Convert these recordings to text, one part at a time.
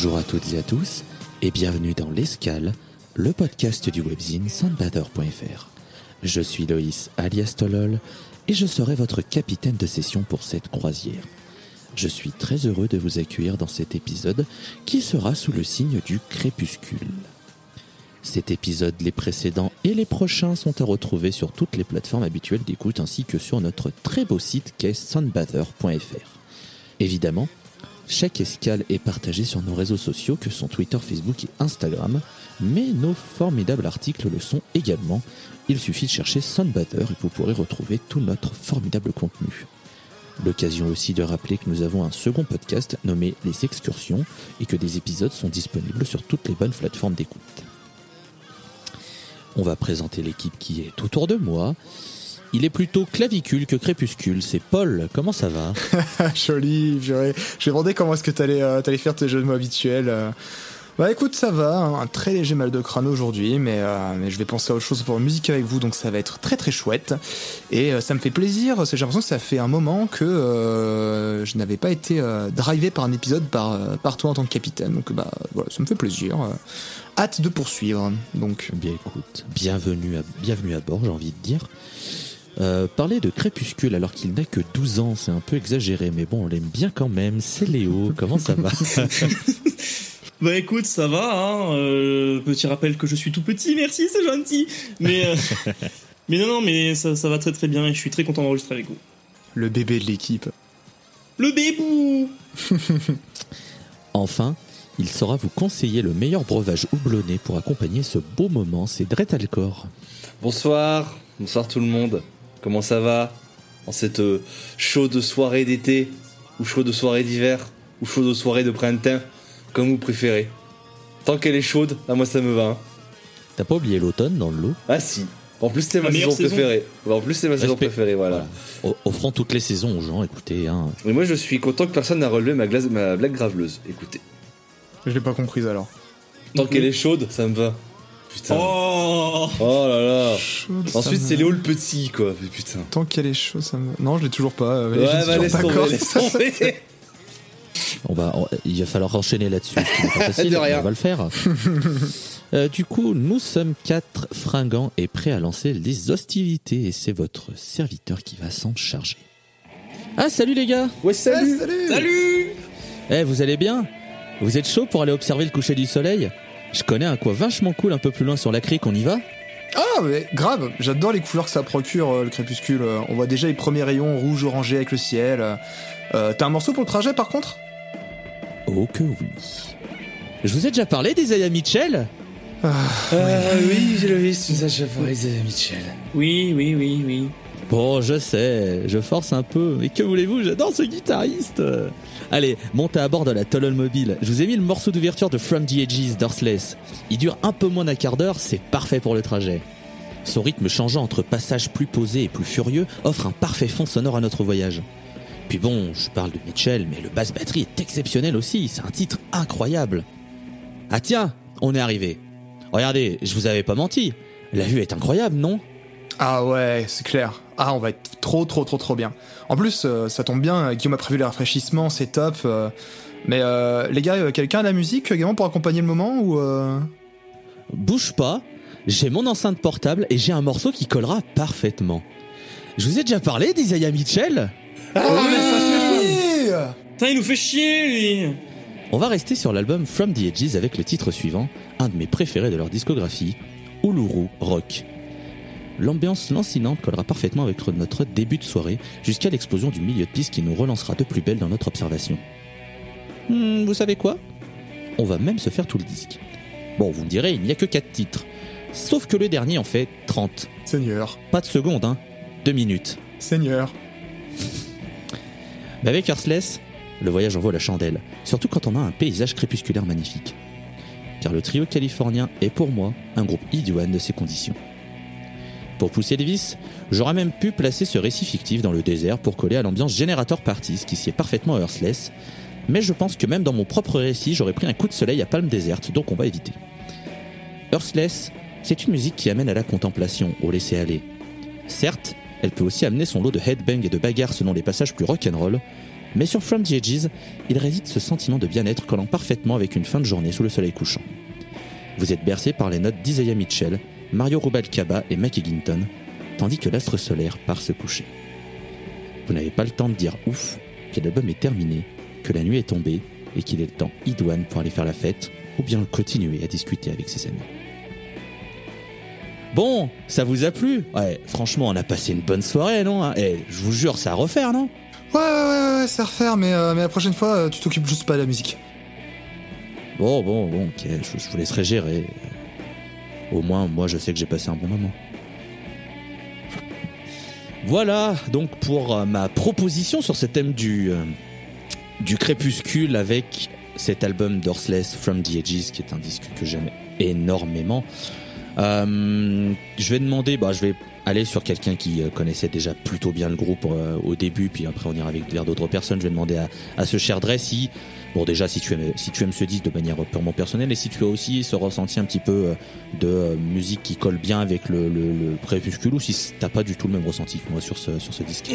Bonjour à toutes et à tous et bienvenue dans l'Escale, le podcast du webzine sandbather.fr. Je suis Loïs alias Tolol et je serai votre capitaine de session pour cette croisière. Je suis très heureux de vous accueillir dans cet épisode qui sera sous le signe du crépuscule. Cet épisode, les précédents et les prochains sont à retrouver sur toutes les plateformes habituelles d'écoute ainsi que sur notre très beau site qu'est sunbather.fr. Évidemment, chaque escale est partagée sur nos réseaux sociaux que sont Twitter, Facebook et Instagram, mais nos formidables articles le sont également. Il suffit de chercher Sunbather et vous pourrez retrouver tout notre formidable contenu. L'occasion aussi de rappeler que nous avons un second podcast nommé Les Excursions et que des épisodes sont disponibles sur toutes les bonnes plateformes d'écoute. On va présenter l'équipe qui est autour de moi. Il est plutôt clavicule que crépuscule. C'est Paul. Comment ça va Joli, je j'ai demandé comment est-ce que t'allais euh, t'allais faire tes jeux de mots habituels. euh. Bah écoute, ça va, hein, un très léger mal de crâne aujourd'hui, mais, euh, mais je vais penser à autre chose pour la musique avec vous, donc ça va être très très chouette. Et euh, ça me fait plaisir, j'ai l'impression que ça fait un moment que euh, je n'avais pas été drivé par un épisode par, par toi en tant que capitaine, donc bah voilà, ça me fait plaisir. hâte de poursuivre, donc... Bien écoute, bienvenue à, bienvenue à bord, j'ai envie de dire. Euh, parler de crépuscule alors qu'il n'a que 12 ans, c'est un peu exagéré, mais bon, on l'aime bien quand même. C'est Léo, comment ça va Bah écoute, ça va, hein. euh, petit rappel que je suis tout petit, merci, c'est gentil. Mais, euh, mais non, non, mais ça, ça va très très bien et je suis très content d'enregistrer avec vous. Le bébé de l'équipe. Le bébou Enfin, il saura vous conseiller le meilleur breuvage houblonné pour accompagner ce beau moment, c'est Dret Alcor. Bonsoir, bonsoir tout le monde. Comment ça va En cette euh, chaude soirée d'été, ou chaude soirée d'hiver, ou chaude soirée de printemps, comme vous préférez. Tant qu'elle est chaude, à moi ça me va. hein. T'as pas oublié l'automne dans le lot? Ah si. En plus c'est ma saison saison. préférée. En plus c'est ma saison préférée, voilà. Offrant toutes les saisons aux gens, écoutez, hein. Mais moi je suis content que personne n'a relevé ma, glace, ma blague graveleuse. Écoutez. Je l'ai pas comprise alors. Tant qu'elle est chaude, ça me va. Putain. Oh, Oh là là. Ensuite c'est Léo le petit quoi. Mais putain. Tant qu'elle est chaude, ça me... Non, je l'ai toujours pas. euh, Ouais, bah toujours laisse tomber, laisse tomber. On va, on- il va falloir enchaîner là-dessus. facile, On va le faire. Euh, du coup, nous sommes quatre fringants et prêts à lancer les hostilités. Et c'est votre serviteur qui va s'en charger. Ah, salut les gars Ouais salut. Salut Eh, vous allez bien? Vous êtes chaud pour aller observer le coucher du soleil? Je connais un coin vachement cool un peu plus loin sur la crique, on y va? Ah, mais grave, j'adore les couleurs que ça procure, euh, le crépuscule. Euh, On voit déjà les premiers rayons rouge orangé avec le ciel. Euh, euh, T'as un morceau pour le trajet par contre? Oh que oui. Je vous ai déjà parlé d'Isaiah Mitchell? Ah oui, j'ai le vice, tu sais, je Michel. Oui, oui, oui, oui. Bon, je sais, je force un peu. Mais que voulez-vous, j'adore ce guitariste. Allez, montez à bord de la Tolol Mobile. Je vous ai mis le morceau d'ouverture de From the Edges d'Earthless. Il dure un peu moins d'un quart d'heure, c'est parfait pour le trajet. Son rythme changeant entre passages plus posés et plus furieux offre un parfait fond sonore à notre voyage. Puis bon, je parle de Mitchell, mais le basse batterie est exceptionnel aussi, c'est un titre incroyable. Ah tiens, on est arrivé. Regardez, je vous avais pas menti. La vue est incroyable, non? Ah ouais, c'est clair. Ah, on va être trop, trop, trop, trop bien. En plus, euh, ça tombe bien, euh, Guillaume a prévu les rafraîchissements, c'est top. euh, mais euh, les gars, quelqu'un a la musique également pour accompagner le moment ou euh... Bouge pas, j'ai mon enceinte portable et j'ai un morceau qui collera parfaitement. Je vous ai déjà parlé d'Isaiah Mitchell? Ah, mais ça c'est Putain, il nous fait chier, lui On va rester sur l'album From the Edges avec le titre suivant, un de mes préférés de leur discographie, Uluru Rock. L'ambiance lancinante collera parfaitement avec notre début de soirée jusqu'à l'explosion du milieu de piste qui nous relancera de plus belle dans notre observation. Hmm, vous savez quoi? On va même se faire tout le disque. Bon, vous me direz, il n'y a que 4 titres. Sauf que le dernier en fait 30. Seigneur, Pas de seconde, hein. Deux minutes. Seigneur. Mais avec Earthless, le voyage en vaut la chandelle, surtout quand on a un paysage crépusculaire magnifique. Car le trio californien est pour moi un groupe idoine de ces conditions. Pour pousser les vis, j'aurais même pu placer ce récit fictif dans le désert pour coller à l'ambiance Generator Parties qui sied parfaitement à Earthless, mais je pense que même dans mon propre récit, j'aurais pris un coup de soleil à Palme Déserte, donc on va éviter. Earthless, c'est une musique qui amène à la contemplation, au laisser-aller. Certes, elle peut aussi amener son lot de headbang et de bagarres selon les passages plus rock'n'roll, mais sur From the Edges, il réside ce sentiment de bien-être collant parfaitement avec une fin de journée sous le soleil couchant. Vous êtes bercé par les notes d'Isaiah Mitchell, Mario Rubalcaba et Mac Eggington, tandis que l'astre solaire part se coucher. Vous n'avez pas le temps de dire ouf, que l'album est terminé, que la nuit est tombée et qu'il est le temps idoine pour aller faire la fête ou bien continuer à discuter avec ses amis. Bon, ça vous a plu? Ouais, franchement, on a passé une bonne soirée, non? Eh, je vous jure, c'est à refaire, non? Ouais, ouais, ouais, ouais, c'est à refaire, mais, euh, mais la prochaine fois, euh, tu t'occupes juste pas de la musique. Bon, bon, bon, ok, je, je vous laisserai gérer. Au moins, moi, je sais que j'ai passé un bon moment. Voilà, donc pour euh, ma proposition sur ce thème du, euh, crépuscule avec cet album Dorsless From the Edges, qui est un disque que j'aime énormément. Euh, je vais demander, bah, je vais aller sur quelqu'un qui euh, connaissait déjà plutôt bien le groupe euh, au début, puis après on ira avec vers d'autres personnes. Je vais demander à, à ce cher Dre si, bon déjà si tu aimes, si tu aimes ce disque de manière purement personnelle, et si tu as aussi ce ressenti un petit peu euh, de musique qui colle bien avec le, le, le crépuscule, ou si t'as pas du tout le même ressenti moi sur ce sur ce disque.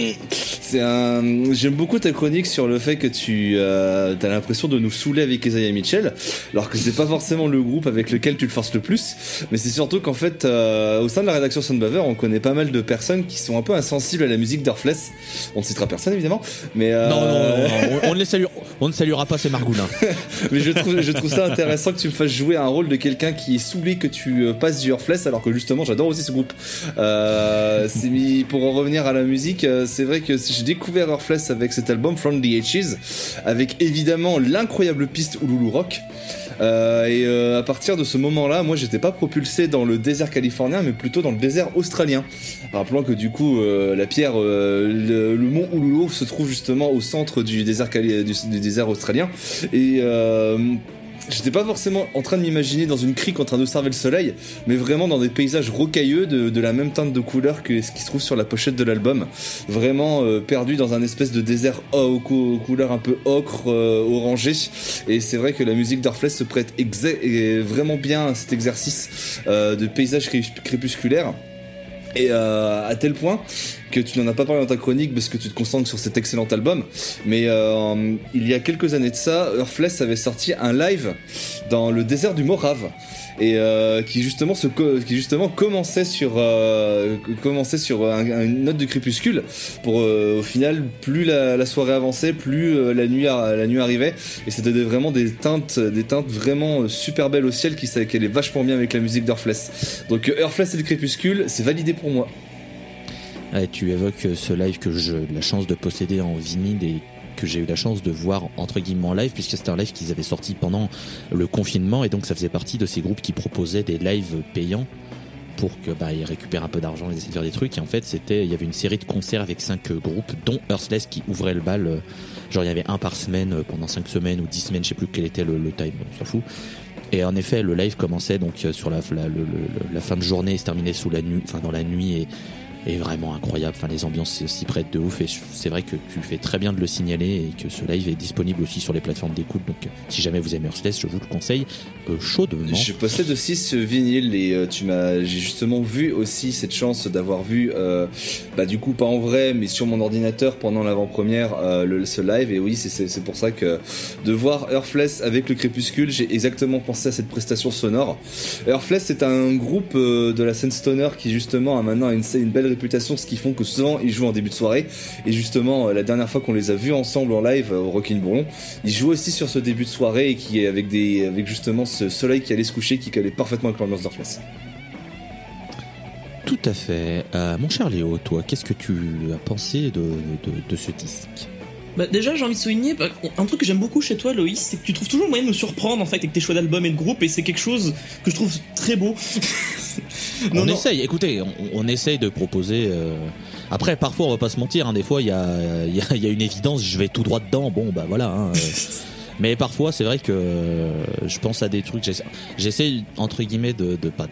Un. J'aime beaucoup ta chronique sur le fait que tu euh, as l'impression de nous saouler avec Isaiah Mitchell, alors que c'est pas forcément le groupe avec lequel tu le forces le plus, mais c'est surtout qu'en fait, euh, sein de la rédaction Soundbaver, on connaît pas mal de personnes qui sont un peu insensibles à la musique d'Earthless. On ne citera personne évidemment, mais euh, Non, non, non, non, on, les salue, on ne saluera pas ces margoulins. mais je trouve, je trouve ça intéressant que tu me fasses jouer un rôle de quelqu'un qui est saoulé que tu euh, passes du Earthless, alors que justement j'adore aussi ce groupe. Euh, c'est mis pour en revenir à la musique, euh, c'est vrai que j'ai découvert Earthless avec cet album From the Edges, avec évidemment l'incroyable piste Ululu Rock. Euh, et euh, à partir de ce moment-là, moi j'étais pas propulsé dans le désert californien, mais plutôt dans le désert australien. Rappelons que du coup, euh, la pierre, euh, le, le mont Uluru se trouve justement au centre du désert, du, du désert australien. Et euh, J'étais pas forcément en train de m'imaginer dans une crique en train d'observer le soleil, mais vraiment dans des paysages rocailleux de, la même teinte de couleur que ce qui se trouve sur la pochette de l'album. Vraiment euh, perdu dans un espèce de désert aux cou- couleurs un peu ocre, euh, orangé. Et c'est vrai que la musique d'Orfless se prête et vraiment bien à cet exercice euh, de paysage cré- crépusculaire. Et euh, à tel point que tu n'en as pas parlé dans ta chronique parce que tu te concentres sur cet excellent album. Mais euh, il y a quelques années de ça, Earthless avait sorti un live dans le désert du Morave. Et euh, qui justement commençait sur euh, une note de crépuscule pour euh, au final plus la, soirée avançait plus la nuit la arrivait. Et c'était vraiment des teintes des teintes vraiment super belles au ciel qui allaient vachement bien avec la musique d'Earthless. Donc Earthless et le crépuscule c'est validé pour moi. Tu évoques ce live que j'ai la chance de posséder en vinyle j'ai eu la chance de voir entre guillemets en live puisque c'était un live qu'ils avaient sorti pendant le confinement et donc ça faisait partie de ces groupes qui proposaient des lives payants pour que bah ils récupèrent un peu d'argent et essaient de faire des trucs et en fait c'était il y avait une série de concerts avec cinq euh, groupes dont Earthless qui ouvrait le bal euh, genre il y avait un par semaine euh, pendant cinq semaines ou dix semaines je sais plus quel était le, time on s'en fout et en effet le live commençait donc sur la, la, fin de journée se terminait sous la nuit enfin dans la nuit et est vraiment incroyable. Enfin, les ambiances s'y prêtent de ouf et c'est vrai que tu fais très bien de le signaler et que ce live est disponible aussi sur les plateformes d'écoute. Donc, si jamais vous aimez Earthless, je vous le conseille euh, chaudement. Je possède aussi ce vinyle et euh, tu m'as, j'ai justement vu aussi cette chance d'avoir vu, euh, bah du coup pas en vrai, mais sur mon ordinateur pendant l'avant-première euh, le, ce live et oui c'est, pour ça que de voir Earthless avec le crépuscule, j'ai exactement pensé à cette prestation sonore. Earthless c'est un groupe de la scène stoner qui justement a maintenant une, une belle ce qui font que souvent ils jouent en début de soirée et justement euh, la dernière fois qu'on les a vus ensemble en live euh, au Rockin' Bourlon, ils jouent aussi sur ce début de soirée et qui est avec des, avec justement ce soleil qui allait se coucher, qui allait parfaitement avec l'ambiance d'Earthless. Tout à fait. Euh, mon cher Léo, toi, qu'est-ce que tu as pensé de ce disque? Bah déjà j'ai envie de souligner bah, un truc que j'aime beaucoup chez toi Loïs, c'est que tu trouves toujours le moyen de nous surprendre en fait avec tes choix d'albums et de groupes et c'est quelque chose que je trouve très beau. on essaye, écoutez, on, on essaye de proposer. euh, Après, parfois, on va pas se mentir. Hein, des fois, il y a, y a une évidence. Je vais tout droit dedans. Bon, bah voilà. Hein, euh. Mais parfois, c'est vrai que euh, je pense à des trucs. j'essaie- entre guillemets de, de pas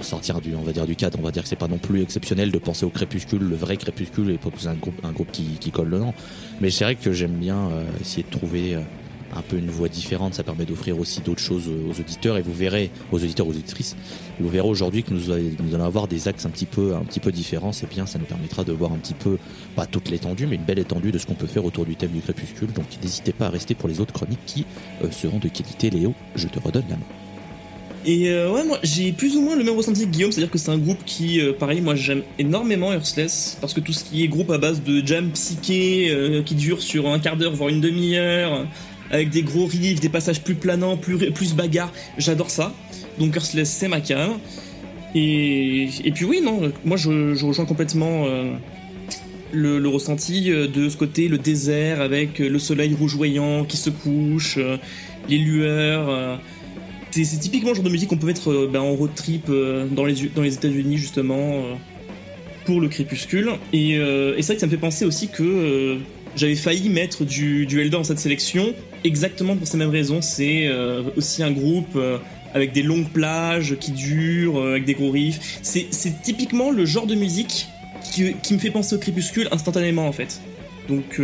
sortir du, on va dire du cadre. On va dire que c'est pas non plus exceptionnel de penser au crépuscule, le vrai crépuscule, et pas un groupe, un groupe qui, qui colle le nom. Mais c'est vrai que j'aime bien euh, essayer de trouver euh, un peu une voie différente. Ça permet d'offrir aussi d'autres choses aux auditeurs. Et vous verrez, aux auditeurs, aux auditrices, vous verrez aujourd'hui que nous, nous allons avoir des axes un petit peu, un peu différents. C'est bien, ça nous permettra de voir un petit peu, pas toute l'étendue, mais une belle étendue de ce qu'on peut faire autour du thème du crépuscule. Donc n'hésitez pas à rester pour les autres chroniques qui euh, seront de qualité. Léo, je te redonne la main. Et euh, ouais, moi j'ai plus ou moins le même ressenti que Guillaume, c'est-à-dire que c'est un groupe qui, euh, pareil, moi j'aime énormément Earthless, parce que tout ce qui est groupe à base de jam psyché, euh, qui dure sur un quart d'heure, voire une demi-heure, euh, avec des gros riffs, des passages plus planants, plus, plus bagarre, j'adore ça. Donc Earthless c'est ma cam. Et, et puis oui, non, moi je, rejoins complètement euh, le, ressenti euh, de ce côté, le désert, avec euh, le soleil rougeoyant qui se couche, les lueurs. c'est typiquement le genre de musique qu'on peut mettre ben, en road trip dans les, dans les États-Unis, justement, pour le crépuscule. Et, c'est vrai que ça me fait penser aussi que j'avais failli mettre du, du Elder dans cette sélection, exactement pour ces mêmes raisons. C'est euh, aussi un groupe euh, avec des longues plages qui durent, euh, avec des gros riffs. C'est typiquement le genre de musique qui, me fait penser au crépuscule instantanément, en fait. Donc,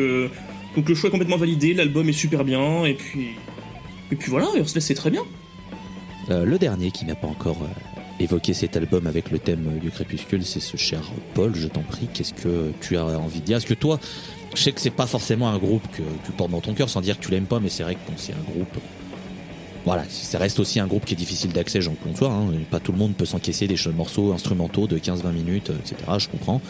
donc le choix est complètement validé, l'album est super bien, et puis. Et puis voilà, Earthless c'est très bien. Le dernier qui n'a pas encore évoqué cet album avec le thème du crépuscule, c'est ce cher Paul. Je t'en prie, qu'est-ce que tu as envie de dire? Est-ce que toi, je sais que c'est pas forcément un groupe que tu portes dans ton cœur, sans dire que tu l'aimes pas, mais c'est vrai que c'est un groupe. Voilà, ça reste aussi un groupe qui est difficile d'accès, j'en conçois. Hein. Pas tout le monde peut s'encaisser des morceaux instrumentaux de 15-20 minutes, euh, etc. Je comprends.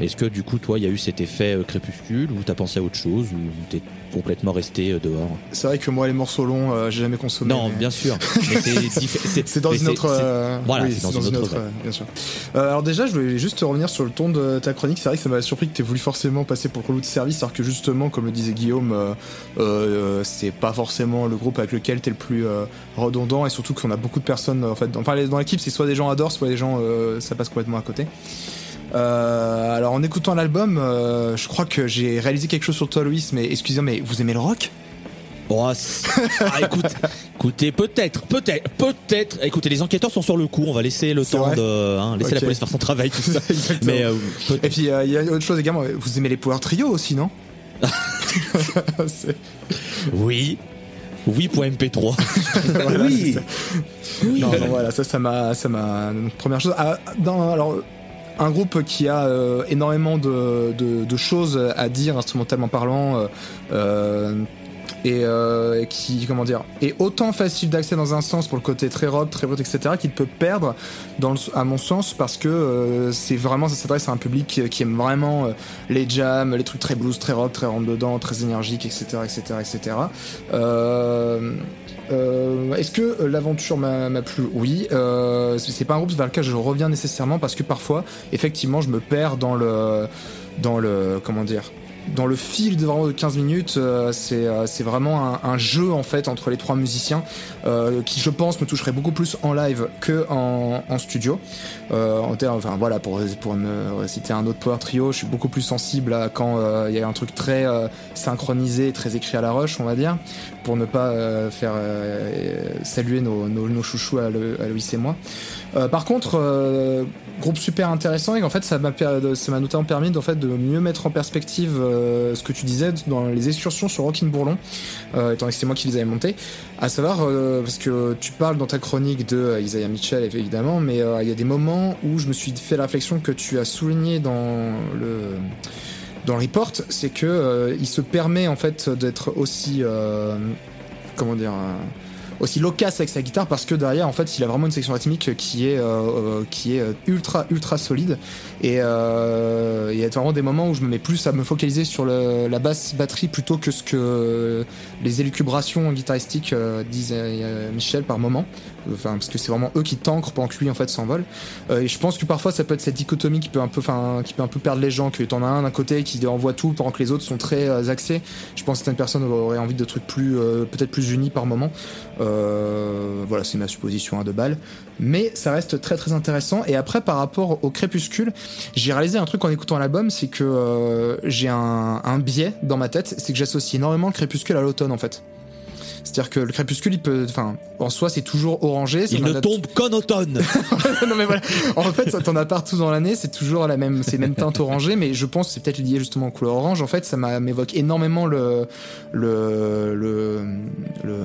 Est-ce que du coup, toi, il y a eu cet effet euh, crépuscule, ou t'as pensé à autre chose, ou t'es complètement resté euh, dehors C'est vrai que moi, les morceaux longs, euh, j'ai jamais consommé. Non, mais- bien sûr. C'est dans une autre. euh, voilà, oui, c'est dans une autre bien sûr. Euh, alors déjà, je voulais juste revenir sur le ton de ta chronique. C'est vrai que ça m'a surpris que tu aies voulu forcément passer pour le de service, alors que justement, comme le disait Guillaume, c'est pas forcément le groupe avec lequel t'es le plus redondant, et surtout qu'on a beaucoup de personnes. En fait, dans- enfin, dans l'équipe, c'est soit des gens adorent, soit des gens ça passe complètement à côté. Euh, alors en écoutant l'album, euh, je crois que j'ai réalisé quelque chose sur toi, Louis. Mais excusez-moi, mais vous aimez le rock? Oh, ah, écoute, écoutez, peut-être, peut-être, peut-être. Écoutez, les enquêteurs sont sur le coup. On va laisser le temps de hein, laisser la police faire son travail, tout ça. Mais euh, Et puis il y a autre chose également. Vous aimez les Power Trio aussi, non? Oui. Oui, point MP3. Voilà, Oui. ça. Non, non, voilà, ça, ça m'a, ça m'a. Première chose. Ah, dans, alors, un groupe qui a euh, énormément de, choses à dire instrumentalement parlant. Euh, euh, et, euh, qui comment dire est autant facile d'accès dans un sens pour le côté très rock, très rock, etc. qu'il peut perdre à mon sens parce que euh, c'est vraiment ça s'adresse à un public qui, aime vraiment euh, les jams, les trucs très blues, très rock, très rentre dedans, très énergique, etc., etc., etc. Euh, euh, Est-ce que l'aventure m'a plu? Oui. Euh, c'est pas un groupe vers lequel je reviens nécessairement parce que parfois, effectivement, je me perds dans le dans le comment dire dans le fil de vraiment de 15 minutes, euh, c'est euh, c'est vraiment un, un jeu en fait entre les trois musiciens euh, qui je pense me toucherait beaucoup plus en live que en, en studio. Euh, en termes, enfin voilà pour pour me citer un autre power trio, je suis beaucoup plus sensible à quand euh, il y a un truc très euh, synchronisé, très écrit à la rush, on va dire, pour ne pas euh, faire saluer nos, nos, nos chouchous à, le- Louis et moi. Par contre, groupe super intéressant et en fait ça m'a ça m'a notamment permis en fait de mieux mettre en perspective euh, ce que tu disais dans les excursions sur Rockin' Bourlon, euh, étant que c'est moi qui les avais montées. À savoir euh, parce que tu parles dans ta chronique de euh, Isaiah Mitchell évidemment, mais euh, il y a des moments où je me suis fait la réflexion que tu as souligné dans le dans le report, c'est que euh, il se permet en fait d'être aussi euh, comment dire euh, aussi loquace avec sa guitare parce que derrière en fait il a vraiment une section rythmique qui est euh, euh, qui est ultra ultra solide. Et euh, il y a vraiment des moments où je me mets plus à me focaliser sur la basse batterie plutôt que ce que les élucubrations guitaristiques euh, euh, Michel par moment enfin parce que c'est vraiment eux qui t'ancrent pendant que lui en fait s'envole. Euh, et je pense que parfois ça peut être cette dichotomie qui peut un peu, enfin qui peut un peu perdre les gens, que t'en as un d'un côté qui envoie tout pendant que les autres sont très euh, axés. Je pense que certaines personnes auraient envie de trucs plus, euh, peut-être plus unis par moment. Euh, voilà, c'est ma supposition à deux balles. Mais ça reste très très intéressant. Et après, par rapport au Crépuscule, j'ai réalisé un truc en écoutant l'album, c'est que euh, j'ai un, un biais dans ma tête, c'est que j'associe énormément le Crépuscule à l'automne en fait. C'est-à-dire que le crépuscule, il peut, enfin, en soi, c'est toujours orangé. Il ne a- tombe qu'en automne. non mais voilà. En fait, ça t'en as partout dans l'année. C'est toujours la même, c'est même teinte orangée. Mais je pense que c'est peut-être lié justement aux couleurs orange. En fait, ça m'évoque énormément le, le, le, le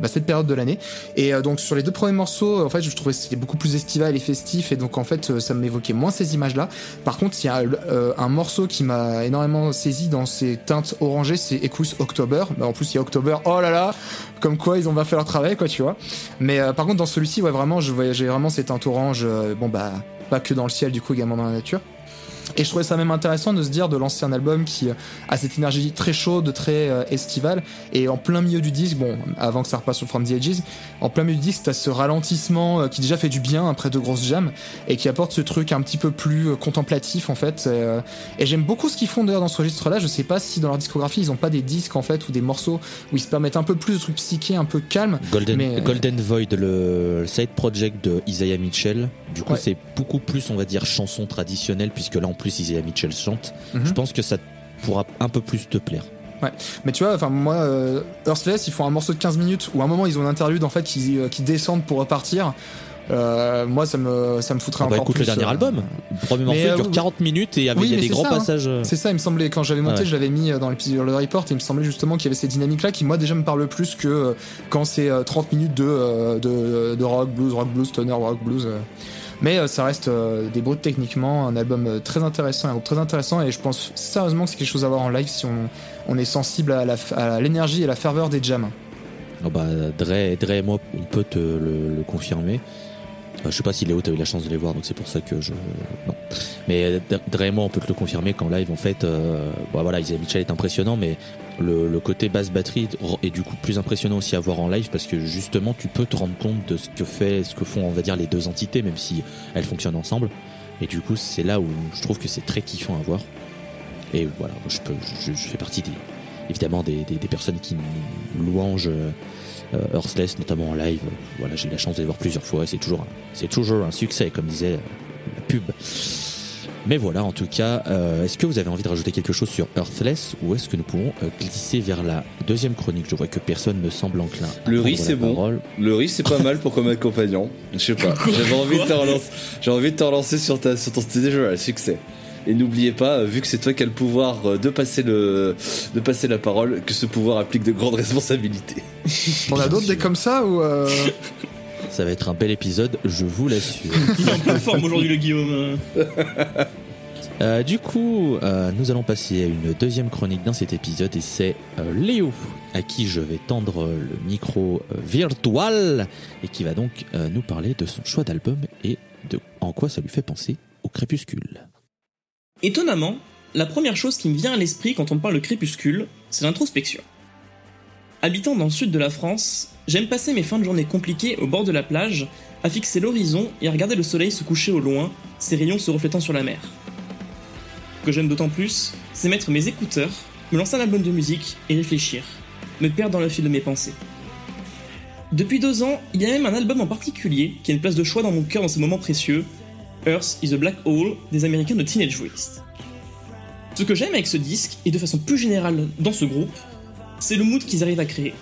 bah, cette période de l'année. Et euh, donc sur les deux premiers morceaux, en fait, je trouvais que c'était beaucoup plus estival et festif. Et donc en fait, euh, ça m'évoquait moins ces images-là. Par contre, il y a euh, un morceau qui m'a énormément saisi dans ces teintes orangées, c'est Ecus October. Bah, en plus, il y a October. Oh là là, comme quoi ils ont bien fait leur travail, quoi, tu vois. Mais euh, par contre, dans celui-ci, ouais, vraiment, je voyageais vraiment teintes orange. euh, bon, bah, pas que dans le ciel, du coup, également dans la nature. Et je trouvais ça même intéressant de se dire de lancer un album qui euh, a cette énergie très chaude, très euh, estivale, et en plein milieu du disque, bon, avant que ça repasse sur From the Edges, en plein milieu du disque, t'as ce ralentissement euh, qui déjà fait du bien après de grosses jams, et qui apporte ce truc un petit peu plus contemplatif en fait. et j'aime beaucoup ce qu'ils font d'ailleurs dans ce registre-là. Je sais pas si dans leur discographie ils ont pas des disques en fait ou des morceaux où ils se permettent un peu plus de trucs psychés, un peu calmes. Golden, Mais, Golden Void, le side project de Isaiah Mitchell. Du coup, Ouais. c'est beaucoup plus, on va dire, chanson traditionnelle, puisque là, en plus, Isaiah Mitchell chante. Mhm. Je pense que ça pourra un peu plus te plaire. Mais tu vois, enfin moi, euh, Earthless, ils font un morceau de 15 minutes où à un moment ils ont une interlude en fait qui, euh, qui descendent pour repartir. Euh, moi, ça me ça me foutrait Ah bah, encore écoute plus. le dernier euh, album. Le premier morceau euh, dure 40 minutes et avec oui, y a des grands ça, hein. passages. euh, C'est ça, il me semblait, quand j'avais monté, Ouais. je l'avais mis euh, dans l'épisode de Report, et il me semblait justement qu'il y avait ces dynamiques-là qui, moi, déjà me parlent plus que euh, quand c'est euh, 30 minutes de, euh, de, de rock, blues, rock, blues, stoner, rock, blues. Mais euh, ça reste euh, des brutes techniquement, un album euh, très intéressant, un groupe très intéressant, et je pense sérieusement que c'est quelque chose à voir en live si on, est sensible à l'énergie et la ferveur des jams. Oh Dre, Dre et moi, on peut te le, confirmer. Je sais pas si Léo, t'as eu la chance de les voir, donc c'est pour ça que je. Non. Mais Dre et moi, on peut te le confirmer qu'en live, en fait, euh, bah voilà, Isaiah est impressionnant, mais le, côté basse batterie est du coup plus impressionnant aussi à voir en live parce que justement, tu peux te rendre compte de ce que fait, ce que font, on va dire, les deux entités, même si elles fonctionnent ensemble. Et du coup, c'est là où je trouve que c'est très kiffant à voir. Et voilà, je peux, je, fais partie des, évidemment des, personnes qui louangent euh, Earthless, notamment en live. Voilà, j'ai eu la chance de les voir plusieurs fois c'est toujours, un- c'est toujours un succès, comme disait euh, la pub. Mais voilà, en tout cas, euh, est-ce que vous avez envie de rajouter quelque chose sur Earthless ou est-ce que nous pouvons euh, glisser vers la deuxième chronique? Je vois que personne ne semble enclin. à Le riz, c'est bon. parole. Le riz, c'est pas mal pour comme compagnon. Je sais pas. J'avais envie de te relancer. J'ai envie de te relancer sur ta, sur ton style jeu, le succès. Et n'oubliez pas, vu que c'est toi qui as le pouvoir euh, de passer le, de passer la parole, que ce pouvoir implique de grandes responsabilités. On a d'autres des comme ça ou euh, Ça va être un bel épisode, je vous l'assure. Il est en pleine forme aujourd'hui, le Guillaume? Euh, du coup, euh, nous allons passer à une deuxième chronique dans cet épisode et c'est euh, Léo à qui je vais tendre le micro virtuel et qui va donc nous parler de son choix d'album et de en quoi ça lui fait penser au crépuscule. Étonnamment, la première chose qui me vient à l'esprit quand on parle de crépuscule, c'est l'introspection. Habitant dans le sud de la France, j'aime passer mes fins de journée compliquées au bord de la plage, à fixer l'horizon et à regarder le soleil se coucher au loin, ses rayons se reflétant sur la mer. Ce que j'aime d'autant plus, c'est mettre mes écouteurs, me lancer un album de musique et réfléchir, me perdre dans le fil de mes pensées. Depuis deux ans, il y a même un album en particulier qui a une place de choix dans mon cœur dans ces moments précieux, Earth is a Black Hole des Américains de Teenage Waste. Ce que j'aime avec ce disque, et de façon plus générale dans ce groupe, c'est le mood qu'ils arrivent à créer.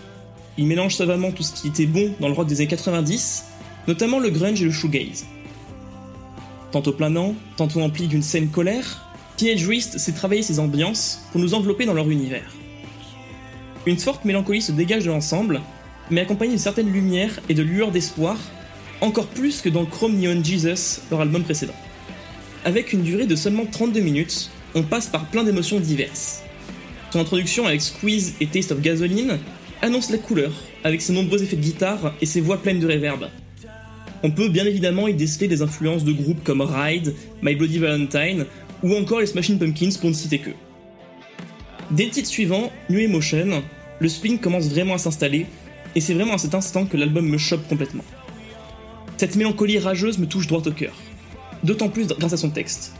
Ils mélangent savamment tout ce qui était bon dans le rock des années 90, notamment le grunge et le shoegaze. Tantôt planant, tantôt empli d'une scène colère, Teenage Waste sait travailler ses ambiances pour nous envelopper dans leur univers. Une forte mélancolie se dégage de l'ensemble, mais accompagnée d'une certaine lumière et de lueur d'espoir, encore plus que dans Chrome Neon Jesus, leur album précédent. Avec une durée de seulement 32 minutes, on passe par plein d'émotions diverses. Son introduction avec Squeeze et Taste of Gasoline annonce la couleur, avec ses nombreux effets de guitare et ses voix pleines de réverb. On peut bien évidemment y déceler des influences de groupes comme Ride, My Bloody Valentine ou encore les Smashing Pumpkins pour ne citer que. Dès le titre suivant, New Emotion, le spin commence vraiment à s'installer et c'est vraiment à cet instant que l'album me chope complètement. Cette mélancolie rageuse me touche droit au cœur. D'autant plus grâce à son texte.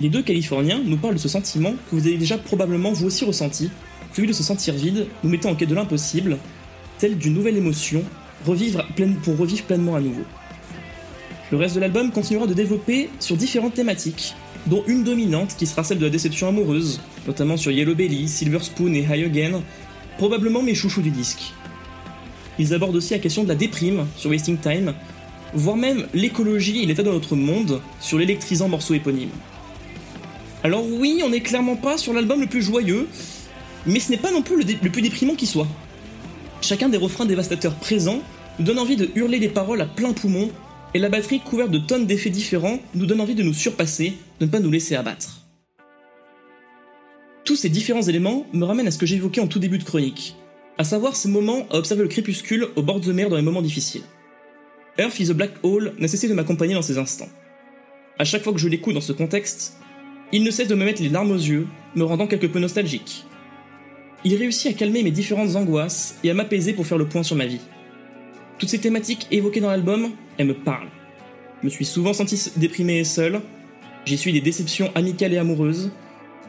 Les deux Californiens nous parlent de ce sentiment que vous avez déjà probablement vous aussi ressenti, celui de se sentir vide, nous mettant en quête de l'impossible, telle d'une nouvelle émotion, pour revivre pleinement à nouveau. Le reste de l'album continuera de développer sur différentes thématiques, dont une dominante qui sera celle de la déception amoureuse, notamment sur Yellow Belly, Silver Spoon et High Again, probablement mes chouchous du disque. Ils abordent aussi la question de la déprime sur Wasting Time, voire même l'écologie et l'état de notre monde sur l'électrisant morceau éponyme. Alors oui, on n'est clairement pas sur l'album le plus joyeux, mais ce n'est pas non plus le, plus déprimant qui soit. Chacun des refrains dévastateurs présents nous donne envie de hurler des paroles à plein poumon, et la batterie couverte de tonnes d'effets différents nous donne envie de nous surpasser, de ne pas nous laisser abattre. Tous ces différents éléments me ramènent à ce que j'évoquais en tout début de chronique, à savoir ces moments à observer le crépuscule au bord de mer dans les moments difficiles. Earth is a Black Hole n'a cessé de m'accompagner dans ces instants. À chaque fois que je l'écoute dans ce contexte, il ne cesse de me mettre les larmes aux yeux, me rendant quelque peu nostalgique. Il réussit à calmer mes différentes angoisses et à m'apaiser pour faire le point sur ma vie. Toutes ces thématiques évoquées dans l'album, elles me parlent. Je me suis souvent senti déprimé et seul, j'ai suivi des déceptions amicales et amoureuses,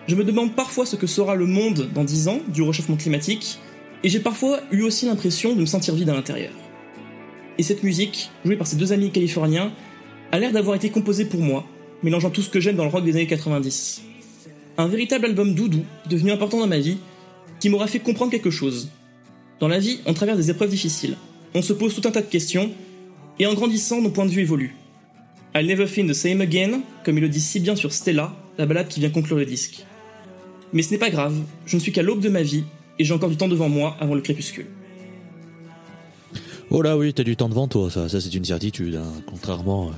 je me demande parfois ce que sera le monde dans 10 ans du réchauffement climatique, et j'ai parfois eu aussi l'impression de me sentir vide à l'intérieur. Et cette musique, jouée par ces deux amis californiens, a l'air d'avoir été composée pour moi, mélangeant tout ce que j'aime dans le rock des années 90. Un véritable album doudou, devenu important dans ma vie, qui m'aura fait comprendre quelque chose. Dans la vie, on traverse des épreuves difficiles, on se pose tout un tas de questions, et en grandissant, nos points de vue évoluent. I'll never feel the same again, comme il le dit si bien sur Stella, la balade qui vient conclure le disque. Mais ce n'est pas grave, je ne suis qu'à l'aube de ma vie, et j'ai encore du temps devant moi avant le crépuscule. Oh là oui, t'as du temps devant toi, ça, ça c'est une certitude. hein. Contrairement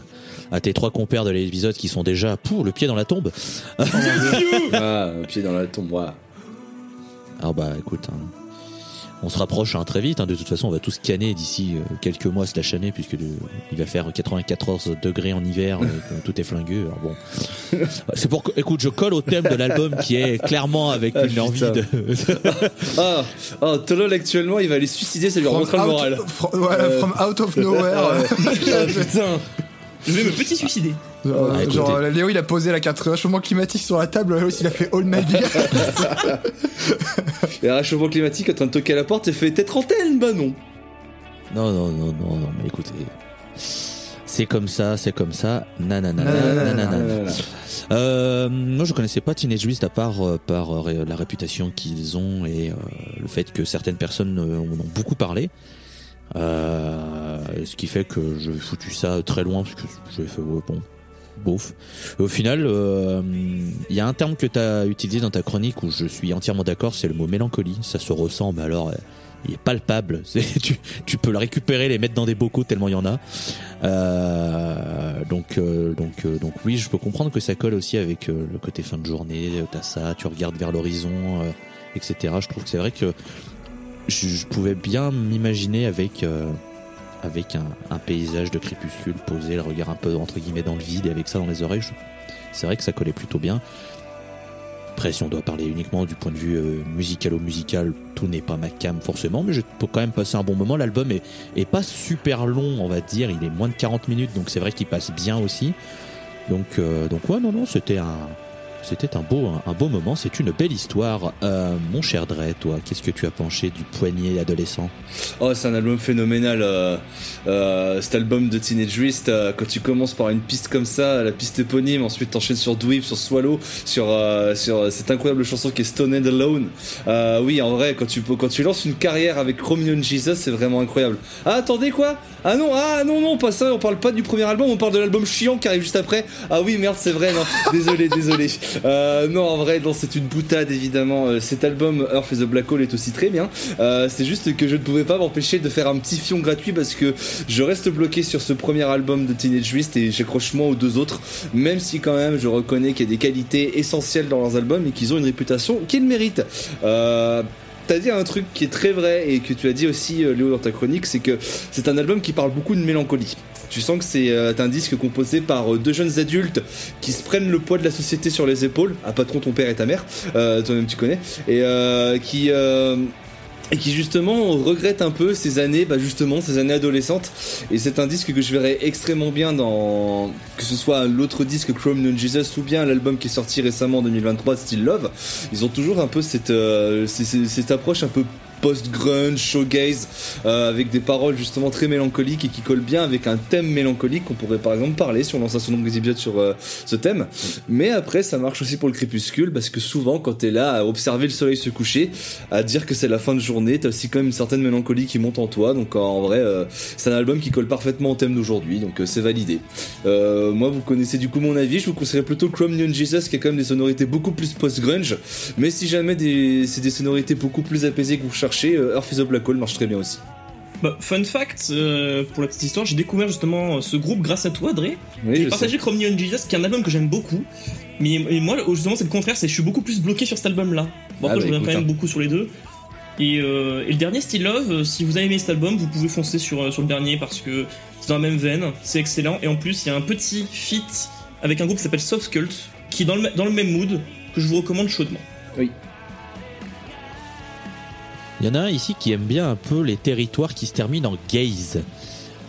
à tes trois compères de l'épisode qui sont déjà pour le pied dans la tombe. Ah, pied dans la tombe, voilà. Alors bah écoute, hein, on se rapproche hein, très vite. hein. De toute façon, on va tous canner d'ici euh, quelques mois slash année puisque le- il va faire 94 degrés en hiver, et que tout est flingué. Alors bon, c'est pour écoute, je colle au thème de l'album qui est clairement avec Ah, une envie de. Ah, ah, Tolol actuellement, il va aller se suicider, ça lui remontera le moral. from out of nowhere. Ah, putain. Je vais me petit suicider. Genre, Ah, écoutez. genre, Léo il a posé la carte réchauffement climatique sur la table, Léo il a fait all my beer. Et un réchauffement climatique en train de toquer à la porte et fait T'être antenne Bah non. Non, non, non, non, non, mais écoutez. C'est comme ça, c'est comme ça. Nanana, Nanana. nanana. Euh, moi, je connaissais pas Teenage Wist à part euh, par euh, la réputation qu'ils ont et euh, le fait que certaines personnes euh, en ont beaucoup parlé. Euh, ce qui fait que je foutu ça très loin parce que j'ai fait bon, au final, euh, il y a un terme que tu as utilisé dans ta chronique où je suis entièrement d'accord, c'est le mot mélancolie. Ça se ressent, mais alors. euh, il est palpable. Tu, peux le récupérer, les mettre dans des bocaux tellement il y en a. Euh, donc, euh, donc, euh, donc oui, je peux comprendre que ça colle aussi avec euh, le côté fin de journée. euh, T'as ça, tu regardes vers l'horizon, euh, etc. Je trouve que c'est vrai que je, pouvais bien m'imaginer avec euh, avec un, paysage de crépuscule posé, le regard un peu entre guillemets dans le vide et avec ça dans les oreilles. C'est vrai que ça collait plutôt bien. Après, si on doit parler uniquement du point de vue euh, musicalo-musical, tout n'est pas ma cam forcément, mais je peux quand même passer un bon moment. L'album est, est pas super long, on va dire. Il est moins de 40 minutes, donc c'est vrai qu'il passe bien aussi. Donc, euh, donc ouais, non, non, c'était un, c'était un beau, un, beau moment. C'est une belle histoire. Euh, mon cher Dre, toi, qu'est-ce que tu as penché du poignet adolescent? Oh, c'est un album phénoménal. euh, euh, cet album de Teenage Wrist, quand tu commences par une piste comme ça, la piste éponyme, ensuite t'enchaînes sur Dweeb, sur Swallow, sur, sur cette incroyable chanson qui est Stoned Alone. Euh, oui, en vrai, quand tu, quand tu lances une carrière avec Romeo and Jesus, c'est vraiment incroyable. Ah, attendez, quoi? Ah non, ah non, non, pas ça, on parle pas du premier album, on parle de l'album chiant qui arrive juste après. Ah oui, merde, c'est vrai, non, désolé, désolé. Euh, non, en vrai, non, c'est une boutade, évidemment. Euh, cet album, Earth is a Black Hole, est aussi très bien. Euh, c'est juste que je ne pouvais pas m'empêcher de faire un petit fion gratuit parce que je reste bloqué sur ce premier album de Teenage Wrist et j'accroche moins aux deux autres, même si quand même je reconnais qu'il y a des qualités essentielles dans leurs albums et qu'ils ont une réputation qu'ils méritent. Euh, T'as dit un truc qui est très vrai et que tu as dit aussi euh, Léo dans ta chronique, c'est que c'est un album qui parle beaucoup de mélancolie. Tu sens que c'est euh, un disque composé par euh, deux jeunes adultes qui se prennent le poids de la société sur les épaules, un patron ton père et ta mère, euh, toi-même tu connais, et qui et qui justement regrette un peu ces années, bah justement ces années adolescentes. Et c'est un disque que je verrais extrêmement bien dans que ce soit l'autre disque Chrome Non Jesus ou bien l'album qui est sorti récemment en 2023 Still Love. Ils ont toujours un peu cette cette approche un peu post-grunge, showgaze, euh, avec des paroles justement très mélancoliques et qui collent bien avec un thème mélancolique qu'on pourrait par exemple parler si on lance un certain nombre d'épisodes sur euh, ce thème. Mais après, ça marche aussi pour le crépuscule parce que souvent, quand t'es là à observer le soleil se coucher, à dire que c'est la fin de journée, t'as aussi quand même une certaine mélancolie qui monte en toi. Donc en vrai, euh, c'est un album qui colle parfaitement au thème d'aujourd'hui, donc euh, c'est validé. Euh, moi, vous connaissez du coup mon avis. Je vous conseillerais plutôt Chrome Neon Jesus qui a quand même des sonorités beaucoup plus post-grunge. Mais si jamais c'est des sonorités beaucoup plus apaisées que vous cherchez, euh, Earth is a Black Hole marche très bien aussi. Bah, fun fact, euh, pour la petite histoire, j'ai découvert justement ce groupe grâce à toi, Dre. Oui, J'ai partagé. Chrome Neon Jesus, qui est un album que j'aime beaucoup. Mais moi, justement, c'est le contraire, c'est je suis beaucoup plus bloqué sur cet album-là. Bon, Ah bah, je reviens écoute, quand même hein. beaucoup sur les deux. Et, euh, et le dernier, Still Love, euh, si vous avez aimé cet album, vous pouvez foncer sur, euh, sur le dernier parce que c'est dans la même veine, c'est excellent. Et en plus, il y a un petit feat avec un groupe qui s'appelle Soft Cult, qui est dans le, dans le même mood, que je vous recommande chaudement. Il y en a un ici qui aime bien un peu les territoires qui se terminent en gaze.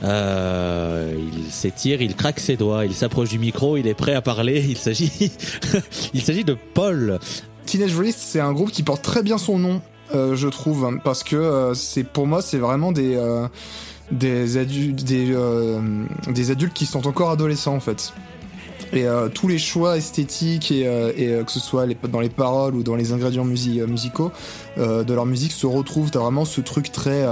Euh, il s'étire, il craque ses doigts, il s'approche du micro, il est prêt à parler. Il s'agit, de Paul. Teenage Wrist, c'est un groupe qui porte très bien son nom, euh, je trouve, hein, parce que euh, pour moi, c'est vraiment des des adultes qui sont encore adolescents en fait. Et euh, tous les choix esthétiques et, euh, euh, que ce soit dans les paroles ou dans les ingrédients euh, musicaux de leur musique se retrouvent. Vraiment ce truc très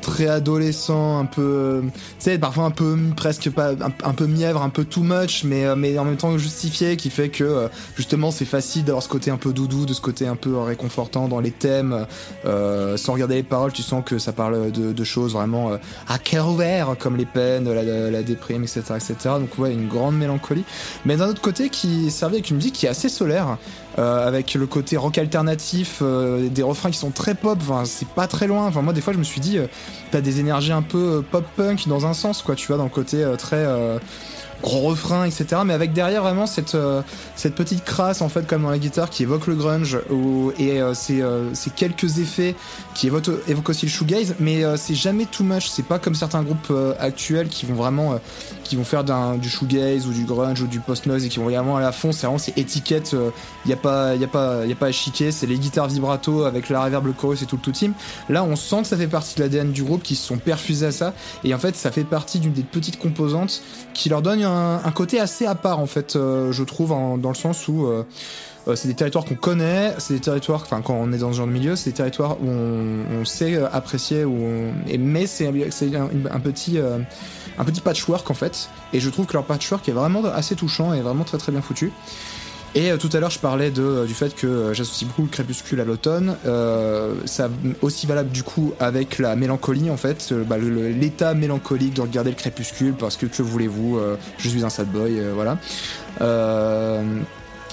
très adolescent, un peu, euh, tu sais, parfois un peu presque pas, un, peu mièvre, un peu too much, mais euh, mais en même temps justifié, qui fait que euh, justement c'est facile d'avoir ce côté un peu doudou, de ce côté un peu réconfortant dans les thèmes, sans regarder les paroles, tu sens que ça parle de, choses vraiment à cœur ouvert, comme les peines, la déprime, etc., etc. Donc ouais, une grande mélancolie. Mais d'un autre côté, qui servait avec une musique qui est assez solaire. Euh, avec le côté rock alternatif, euh, des refrains qui sont très pop, enfin, c'est pas très loin. Enfin, moi, des fois, je me suis dit, euh, t'as des énergies un peu euh, pop-punk dans un sens, quoi, tu vois, dans le côté euh, très euh, gros refrain, etc. Mais avec derrière vraiment cette, euh, cette petite crasse, en fait, comme dans la guitare, qui évoque le grunge, ou, et euh, c'est euh, quelques effets qui évoquent, évoquent aussi le shoegaze, mais c'est jamais too much. C'est pas comme certains groupes actuels qui vont vraiment, qui vont faire du shoegaze ou du grunge ou du post-noise et qui vont vraiment à la fond. C'est vraiment ces étiquettes, il y a pas, y a pas, y a pas à chiquer. C'est les guitares vibrato avec la reverb, le chorus et tout le tout team. Là, on sent que ça fait partie de l'ADN du groupe, qui se sont perfusés à ça. Et en fait, ça fait partie d'une des petites composantes qui leur donne un, côté assez à part, en fait, euh, je trouve, dans le sens où euh, euh, c'est des territoires qu'on connaît, c'est des territoires, enfin, quand on est dans ce genre de milieu, c'est des territoires où on, sait euh, apprécier, où mais c'est c'est un, petit. euh, un petit patchwork en fait, et je trouve que leur patchwork est vraiment assez touchant et vraiment très très bien foutu. Et tout à l'heure, je parlais du fait que j'associe beaucoup le crépuscule à l'automne. Ça aussi valable du coup avec la mélancolie en fait, bah, l'état mélancolique de regarder le crépuscule parce que que voulez-vous, je suis un sad boy, voilà.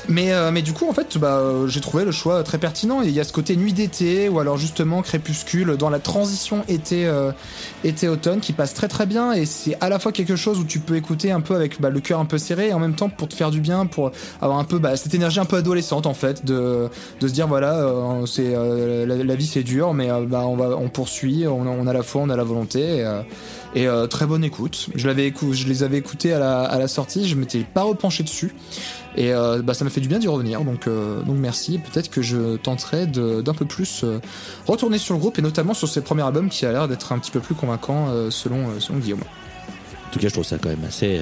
Mais, euh, mais du coup, en fait, bah, euh, j'ai trouvé le choix très pertinent. Il y a ce côté nuit d'été, ou alors justement crépuscule, dans la transition été, euh, été-automne, qui passe très très bien. Et c'est à la fois quelque chose où tu peux écouter un peu avec bah, le cœur un peu serré, et en même temps pour te faire du bien, pour avoir un peu bah, cette énergie un peu adolescente, en fait, de, de se dire voilà, euh, c'est euh, la, la vie c'est dur, mais euh, bah, on, va, on poursuit, on a, on a la foi, on a la volonté. Et, et euh, très bonne écoute. Je, je les avais écoutés à la, à la sortie, je m'étais pas repenché dessus. Et euh, bah, ça m'a fait du bien d'y revenir, donc, euh, donc merci. Peut-être que je tenterai d'un peu plus euh, retourner sur le groupe, et notamment sur ses premiers albums qui a l'air d'être un petit peu plus convaincant selon, selon Guillaume. En tout cas, je trouve ça quand même assez,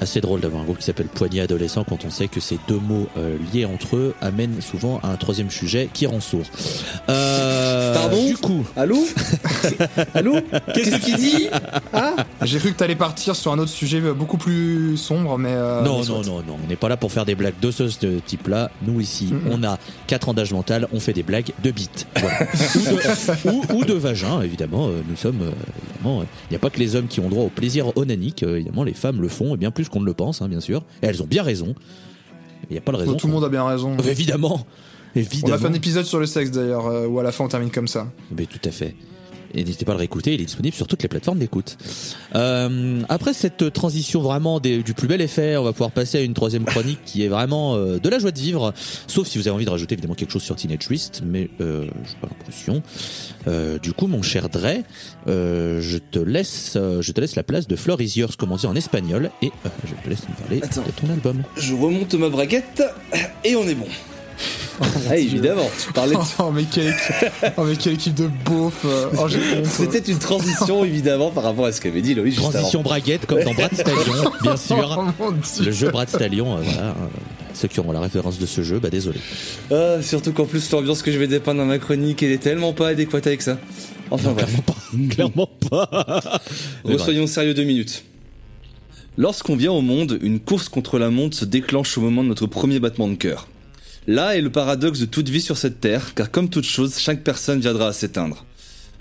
assez drôle d'avoir un groupe qui s'appelle Poignée Adolescent quand on sait que ces deux mots euh, liés entre eux amènent souvent à un troisième sujet qui rend sourd. Euh, Pardon Du coup, Allô Allô Qu'est-ce que tu dis Ah J'ai cru que t'allais partir sur un autre sujet beaucoup plus sombre, mais. euh, non, mais non, non, non, on n'est pas là pour faire des blagues de ce ce type-là. Nous ici, Mhm. on a 4 ans d'âge mental, on fait des blagues de bites. Voilà. ou, de, ou- ou de vagin, évidemment. euh, Nous sommes, euh, évidemment, il n'y a pas que les hommes qui ont droit au plaisir onanique. évidemment, les femmes le font, et bien plus qu'on ne le pense, hein, bien sûr. Et elles ont bien raison. Il n'y a pas de raison. Tout le monde a bien raison. Euh, Évidemment. On Évidemment. a fait un épisode sur le sexe d'ailleurs, euh, où à la fin on termine comme ça. Mais tout à fait. Et n'hésitez pas à le réécouter, il est disponible sur toutes les plateformes d'écoute. Euh, après cette transition vraiment des- du plus bel effet, on va pouvoir passer à une troisième chronique qui est vraiment euh, de la joie de vivre, sauf si vous avez envie de rajouter évidemment quelque chose sur Teenage Twist, mais euh, j'ai pas l'impression. Euh, du coup, mon cher Dre, euh, je te laisse, euh, je te laisse la place de Floor is yours, comme on dit en espagnol, et euh, je te laisse nous parler Attends. de ton album. Je remonte ma braguette et on est bon. Ah, évidemment, tu parlais de... Oh mais quelle équipe, oh, mais quelle équipe de beauf. euh, Oh. C'était une transition évidemment par rapport à ce qu'avait dit juste Transition braguette, comme dans Brad Stallion, bien Oh sûr. dieu. Le jeu Brad Stallion, euh, voilà. euh, Ceux qui auront la référence de ce jeu, bah désolé. Ah, surtout qu'en plus l'ambiance que je vais dépeindre dans ma chronique, elle est tellement pas adéquate avec ça. Enfin bref. Clairement pas. Mais Resoyons sérieux deux minutes. Lorsqu'on vient au monde, une course contre la montre se déclenche au moment de notre premier battement de cœur. Là est le paradoxe de toute vie sur cette terre, car comme toute chose, chaque personne viendra à s'éteindre.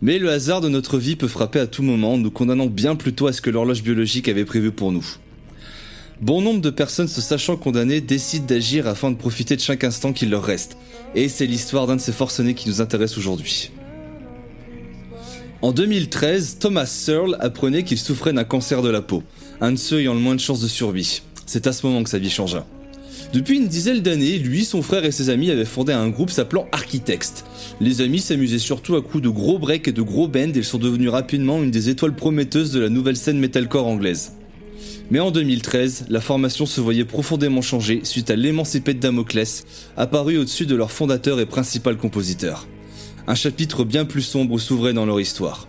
Mais le hasard de notre vie peut frapper à tout moment, nous condamnant bien plutôt à ce que l'horloge biologique avait prévu pour nous. Bon nombre de personnes se sachant condamnées décident d'agir afin de profiter de chaque instant qu'il leur reste. Et c'est l'histoire d'un de ces forcenés qui nous intéresse aujourd'hui. En 2013, Thomas Searle apprenait qu'il souffrait d'un cancer de la peau, un de ceux ayant le moins de chances de survie. C'est à ce moment que sa vie changea. Depuis une dizaine d'années, lui, son frère et ses amis avaient fondé un groupe s'appelant Architects. Les amis s'amusaient surtout à coups de gros breaks et de gros bends et ils sont devenus rapidement une des étoiles prometteuses de la nouvelle scène metalcore anglaise. Mais en 2013, la formation se voyait profondément changée suite à l'émancipé de Damoclès, apparu au-dessus de leur fondateur et principal compositeur. Un chapitre bien plus sombre s'ouvrait dans leur histoire.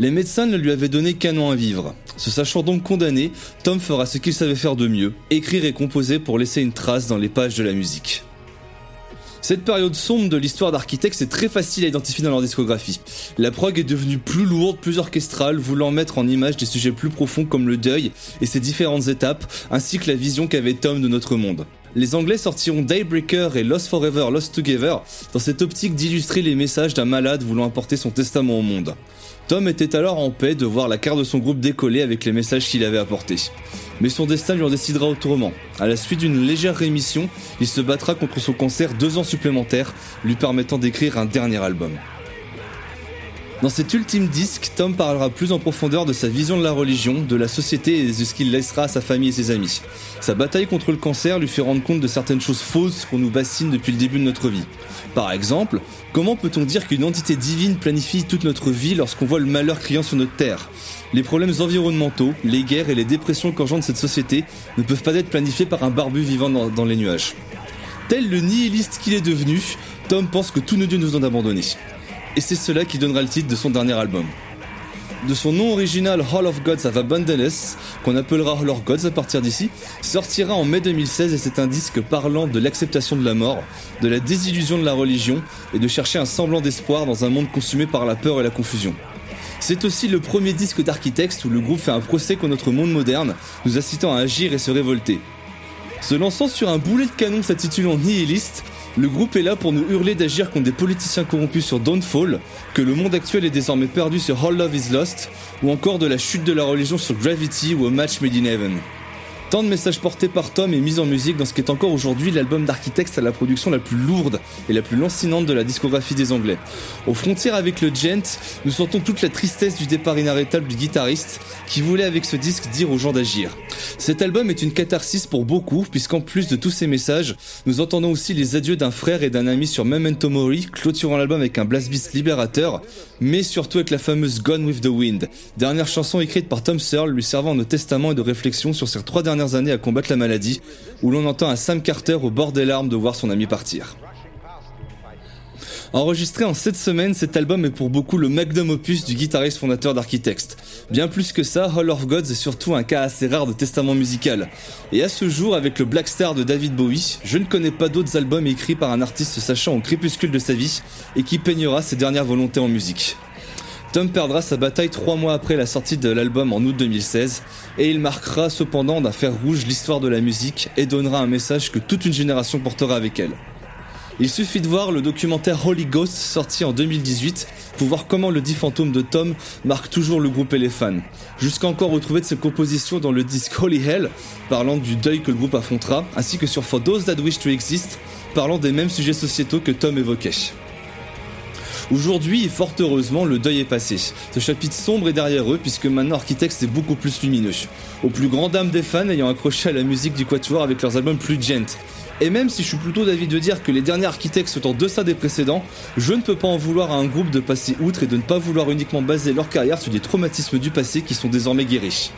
Les médecins ne lui avaient donné qu'un an à vivre. Se sachant donc condamné, Tom fera ce qu'il savait faire de mieux, écrire et composer pour laisser une trace dans les pages de la musique. Cette période sombre de l'histoire d'Architects est très facile à identifier dans leur discographie. La prog est devenue plus lourde, plus orchestrale, voulant mettre en image des sujets plus profonds comme le deuil et ses différentes étapes, ainsi que la vision qu'avait Tom de notre monde. Les Anglais sortiront Daybreaker et Lost Forever, Lost Together dans cette optique d'illustrer les messages d'un malade voulant apporter son testament au monde. Tom était alors en paix de voir la carte de son groupe décoller avec les messages qu'il avait apportés. Mais son destin lui en décidera autrement. À la suite d'une légère rémission, il se battra contre son cancer deux ans supplémentaires, lui permettant d'écrire un dernier album. Dans cet ultime disque, Tom parlera plus en profondeur de sa vision de la religion, de la société et de ce qu'il laissera à sa famille et ses amis. Sa bataille contre le cancer lui fait rendre compte de certaines choses fausses qu'on nous bassine depuis le début de notre vie. Par exemple, comment peut-on dire qu'une entité divine planifie toute notre vie lorsqu'on voit le malheur criant sur notre terre? Les problèmes environnementaux, les guerres et les dépressions qu'engendre cette société ne peuvent pas être planifiés par un barbu vivant dans, dans les nuages. Tel le nihiliste qu'il est devenu, Tom pense que tous nos dieux nous ont abandonnés. Et c'est cela qui donnera le titre de son dernier album. De son nom original Hall of Gods of Abundance, qu'on appellera Hall of Gods à partir d'ici, sortira en mai 2016 et c'est un disque parlant de l'acceptation de la mort, de la désillusion de la religion et de chercher un semblant d'espoir dans un monde consumé par la peur et la confusion. C'est aussi le premier disque d'Architects où le groupe fait un procès contre notre monde moderne, nous incitant à agir et se révolter. Se lançant sur un boulet de canon s'intitulant Nihilist, le groupe est là pour nous hurler d'agir contre des politiciens corrompus sur Dawnfall, que le monde actuel est désormais perdu sur All Love Is Lost, ou encore de la chute de la religion sur Gravity ou A Match Made in Heaven. Tant de messages portés par Tom et mis en musique dans ce qui est encore aujourd'hui l'album d'Architects à la production la plus lourde et la plus lancinante de la discographie des Anglais. Aux frontières avec le Gent, nous sentons toute la tristesse du départ inarrêtable du guitariste qui voulait avec ce disque dire aux gens d'agir. Cet album est une catharsis pour beaucoup puisqu'en plus de tous ces messages, nous entendons aussi les adieux d'un frère et d'un ami sur Memento Mori, clôturant l'album avec un blast libérateur, mais surtout avec la fameuse Gone with the Wind, dernière chanson écrite par Tom Searle lui servant de testament et de réflexion sur ses trois dernières années à combattre la maladie, où l'on entend un Sam Carter au bord des larmes de voir son ami partir. Enregistré en 7 semaines, cet album est pour beaucoup le magnum opus du guitariste fondateur d'Architects. Bien plus que ça, Hall of Gods est surtout un cas assez rare de testament musical. Et à ce jour, avec le Black Star de David Bowie, je ne connais pas d'autres albums écrits par un artiste sachant au crépuscule de sa vie et qui peignera ses dernières volontés en musique. Tom perdra sa bataille trois mois après la sortie de l'album en août 2016, et il marquera cependant d'un fer rouge l'histoire de la musique et donnera un message que toute une génération portera avec elle. Il suffit de voir le documentaire Holy Ghost sorti en 2018 pour voir comment le dit fantôme de Tom marque toujours le groupe et les fans. Jusqu'à encore retrouver de ses compositions dans le disque Holy Hell, parlant du deuil que le groupe affrontera, ainsi que sur For Those That Wish to Exist, parlant des mêmes sujets sociétaux que Tom évoquait. Aujourd'hui, fort heureusement, le deuil est passé. Ce chapitre sombre est derrière eux, puisque maintenant Architects est beaucoup plus lumineux. Au plus grand dame des fans ayant accroché à la musique du Quatuor avec leurs albums plus gent. Et même si je suis plutôt d'avis de dire que les derniers architectes sont en deçà des précédents, je ne peux pas en vouloir à un groupe de passer outre et de ne pas vouloir uniquement baser leur carrière sur des traumatismes du passé qui sont désormais guéris.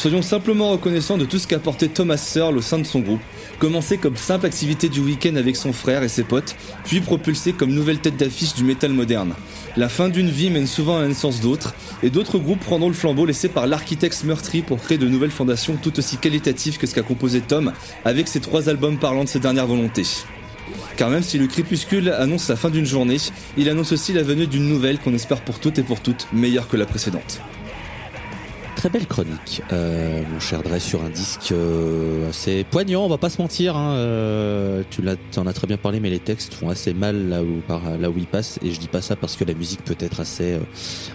Soyons simplement reconnaissants de tout ce qu'a apporté Thomas Searle au sein de son groupe, commencé comme simple activité du week-end avec son frère et ses potes, puis propulsé comme nouvelle tête d'affiche du métal moderne. La fin d'une vie mène souvent à la naissance d'autres, et d'autres groupes prendront le flambeau laissé par l'architecte meurtri pour créer de nouvelles fondations tout aussi qualitatives que ce qu'a composé Tom avec ses trois albums parlant de ses dernières volontés. Car même si le crépuscule annonce la fin d'une journée, il annonce aussi la venue d'une nouvelle qu'on espère pour toutes et pour toutes meilleure que la précédente. Très belle chronique, euh, mon cher Dre, sur un disque euh, assez poignant, on va pas se mentir. Hein, euh, tu l'as, en as très bien parlé, mais les textes font assez mal là où, par, là où ils passent. Et je dis pas ça parce que la musique peut être assez, euh,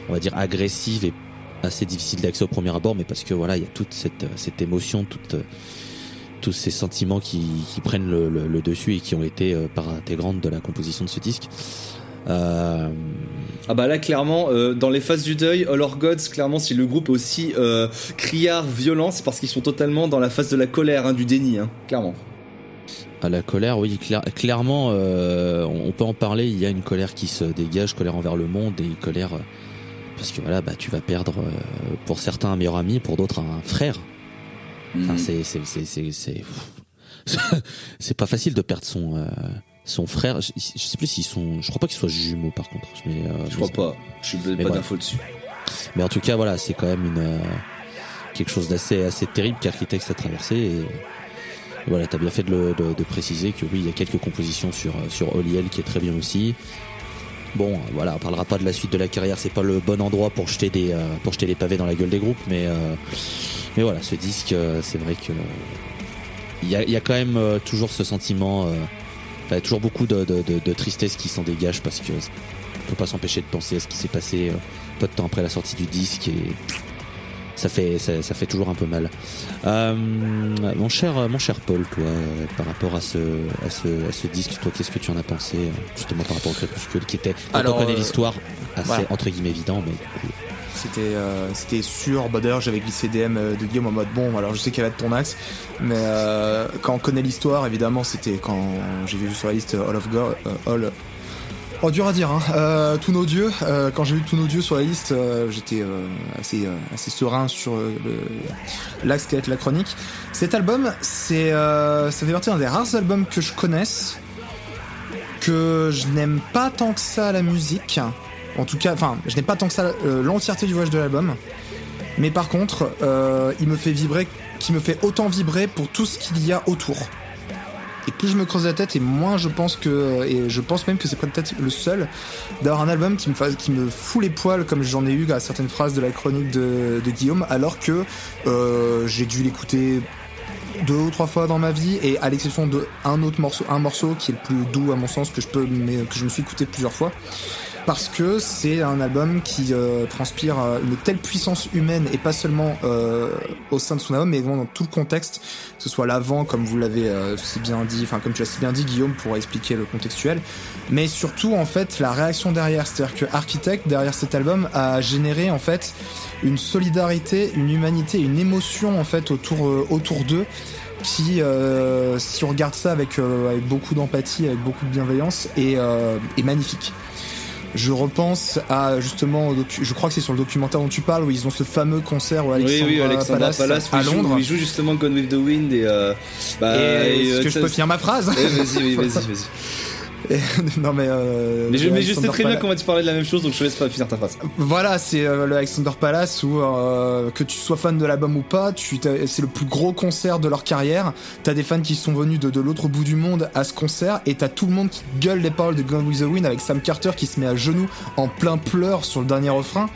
on va dire, agressive et assez difficile d'accès au premier abord, mais parce que voilà, il y a toute cette, cette émotion, toute, euh, tous ces sentiments qui, qui prennent le, le- le dessus et qui ont été euh, part intégrante de la composition de ce disque. Euh, Ah bah là clairement euh, dans les phases du deuil All Our Gods clairement si le groupe est aussi euh, criard violent c'est parce qu'ils sont totalement dans la phase de la colère hein, du déni hein, clairement À la colère, oui, clair- clairement, euh, on peut en parler. Il y a une colère qui se dégage, colère envers le monde et une colère euh, parce que voilà, bah tu vas perdre euh, pour certains un meilleur ami, pour d'autres un frère. Enfin, Mhm. c'est c'est c'est c'est c'est c'est pas facile de perdre son euh, son frère. Je, je sais plus s'ils sont, je crois pas qu'ils soient jumeaux par contre. Mais euh, je crois pas je suis pas d'infos dessus Mais en tout cas, voilà, c'est quand même une euh, quelque chose d'assez assez terrible qu'Architects a traversé. Et, et voilà, t'as bien fait de, le- de, de préciser que oui, il y a quelques compositions sur sur Oliel qui est très bien aussi. Bon, voilà, on parlera pas de la suite de la carrière. C'est pas le bon endroit pour jeter des euh, pour jeter les pavés dans la gueule des groupes, mais euh, mais voilà, ce disque, euh, c'est vrai que il y a, il y a quand même euh, toujours ce sentiment. Enfin, il y a toujours beaucoup de, de, de, de tristesse qui s'en dégage parce que on peut pas s'empêcher de penser à ce qui s'est passé euh, peu de temps après la sortie du disque et ça fait ça, ça fait toujours un peu mal. Euh, mon cher mon cher Paul, toi, euh, par rapport à ce à ce à ce disque, toi, qu'est-ce que tu en as pensé justement par rapport au Crépuscule, qui était quand Alors, on connaît l'histoire assez voilà. entre guillemets évident, mais C'était euh, c'était sûr. Bah, j'avais glissé DM euh, de Guillaume en mode bon, alors je sais qu'elle va être ton axe, mais euh, quand on connaît l'histoire, évidemment, c'était quand j'ai vu sur la liste euh, All of God, All. Oh, dur à dire, hein. Tous nos dieux. quand j'ai vu tous nos dieux sur la liste, j'étais assez, serein sur l'axe qui être la chronique. Cet album, c'est, ça fait partie d'un des rares albums que je connaisse, que je n'aime pas tant que ça la musique. En tout cas, enfin, je n'ai pas tant que ça euh, l'entièreté du voyage de l'album. Mais par contre, euh, il me fait vibrer, qui me fait autant vibrer pour tout ce qu'il y a autour. Et plus je me creuse la tête, et moins je pense que, et je pense même que c'est peut-être le seul d'avoir un album qui me, fa- qui me fout les poils comme j'en ai eu à certaines phrases de la chronique de, Guillaume, alors que euh, j'ai dû l'écouter deux ou trois fois dans ma vie, et à l'exception de autre morceau, un morceau qui est le plus doux à mon sens que je peux, mais que je me suis écouté plusieurs fois parce que c'est un album qui euh, transpire euh, une telle puissance humaine et pas seulement euh, au sein de son album mais également dans tout le contexte. Que ce soit l'avant comme vous l'avez euh, si bien dit enfin comme tu as si bien dit Guillaume pour expliquer le contextuel. Mais surtout en fait la réaction derrière. C'est-à-dire que Architect derrière cet album a généré en fait une solidarité une humanité une émotion en fait autour euh, autour d'eux qui, euh, si on regarde ça avec, euh, avec beaucoup d'empathie, avec beaucoup de bienveillance, est, euh, est magnifique. Je repense à justement, je crois que c'est sur le documentaire dont tu parles, où ils ont ce fameux concert au oui Alexandra, oui Alexandra Palace, Palace, où à il joue- Londres. où il joue justement Gone with the Wind et euh, bah, et et, est-ce euh, que je peux finir ma phrase Ouais, vas-y vas-y vas-y Et- Non mais, euh, mais je, le mais je sais très bien Palace- comment tu parlais de la même chose donc je te laisse pas finir ta phrase Voilà, c'est euh, le Alexander Palace où euh, que tu sois fan de l'album ou pas, c'est le plus gros concert de leur carrière. T'as des fans qui sont venus de, de l'autre bout du monde à ce concert et t'as tout le monde qui gueule les paroles de Gone with the Wind avec Sam Carter qui se met à genoux en plein pleurs sur le dernier refrain.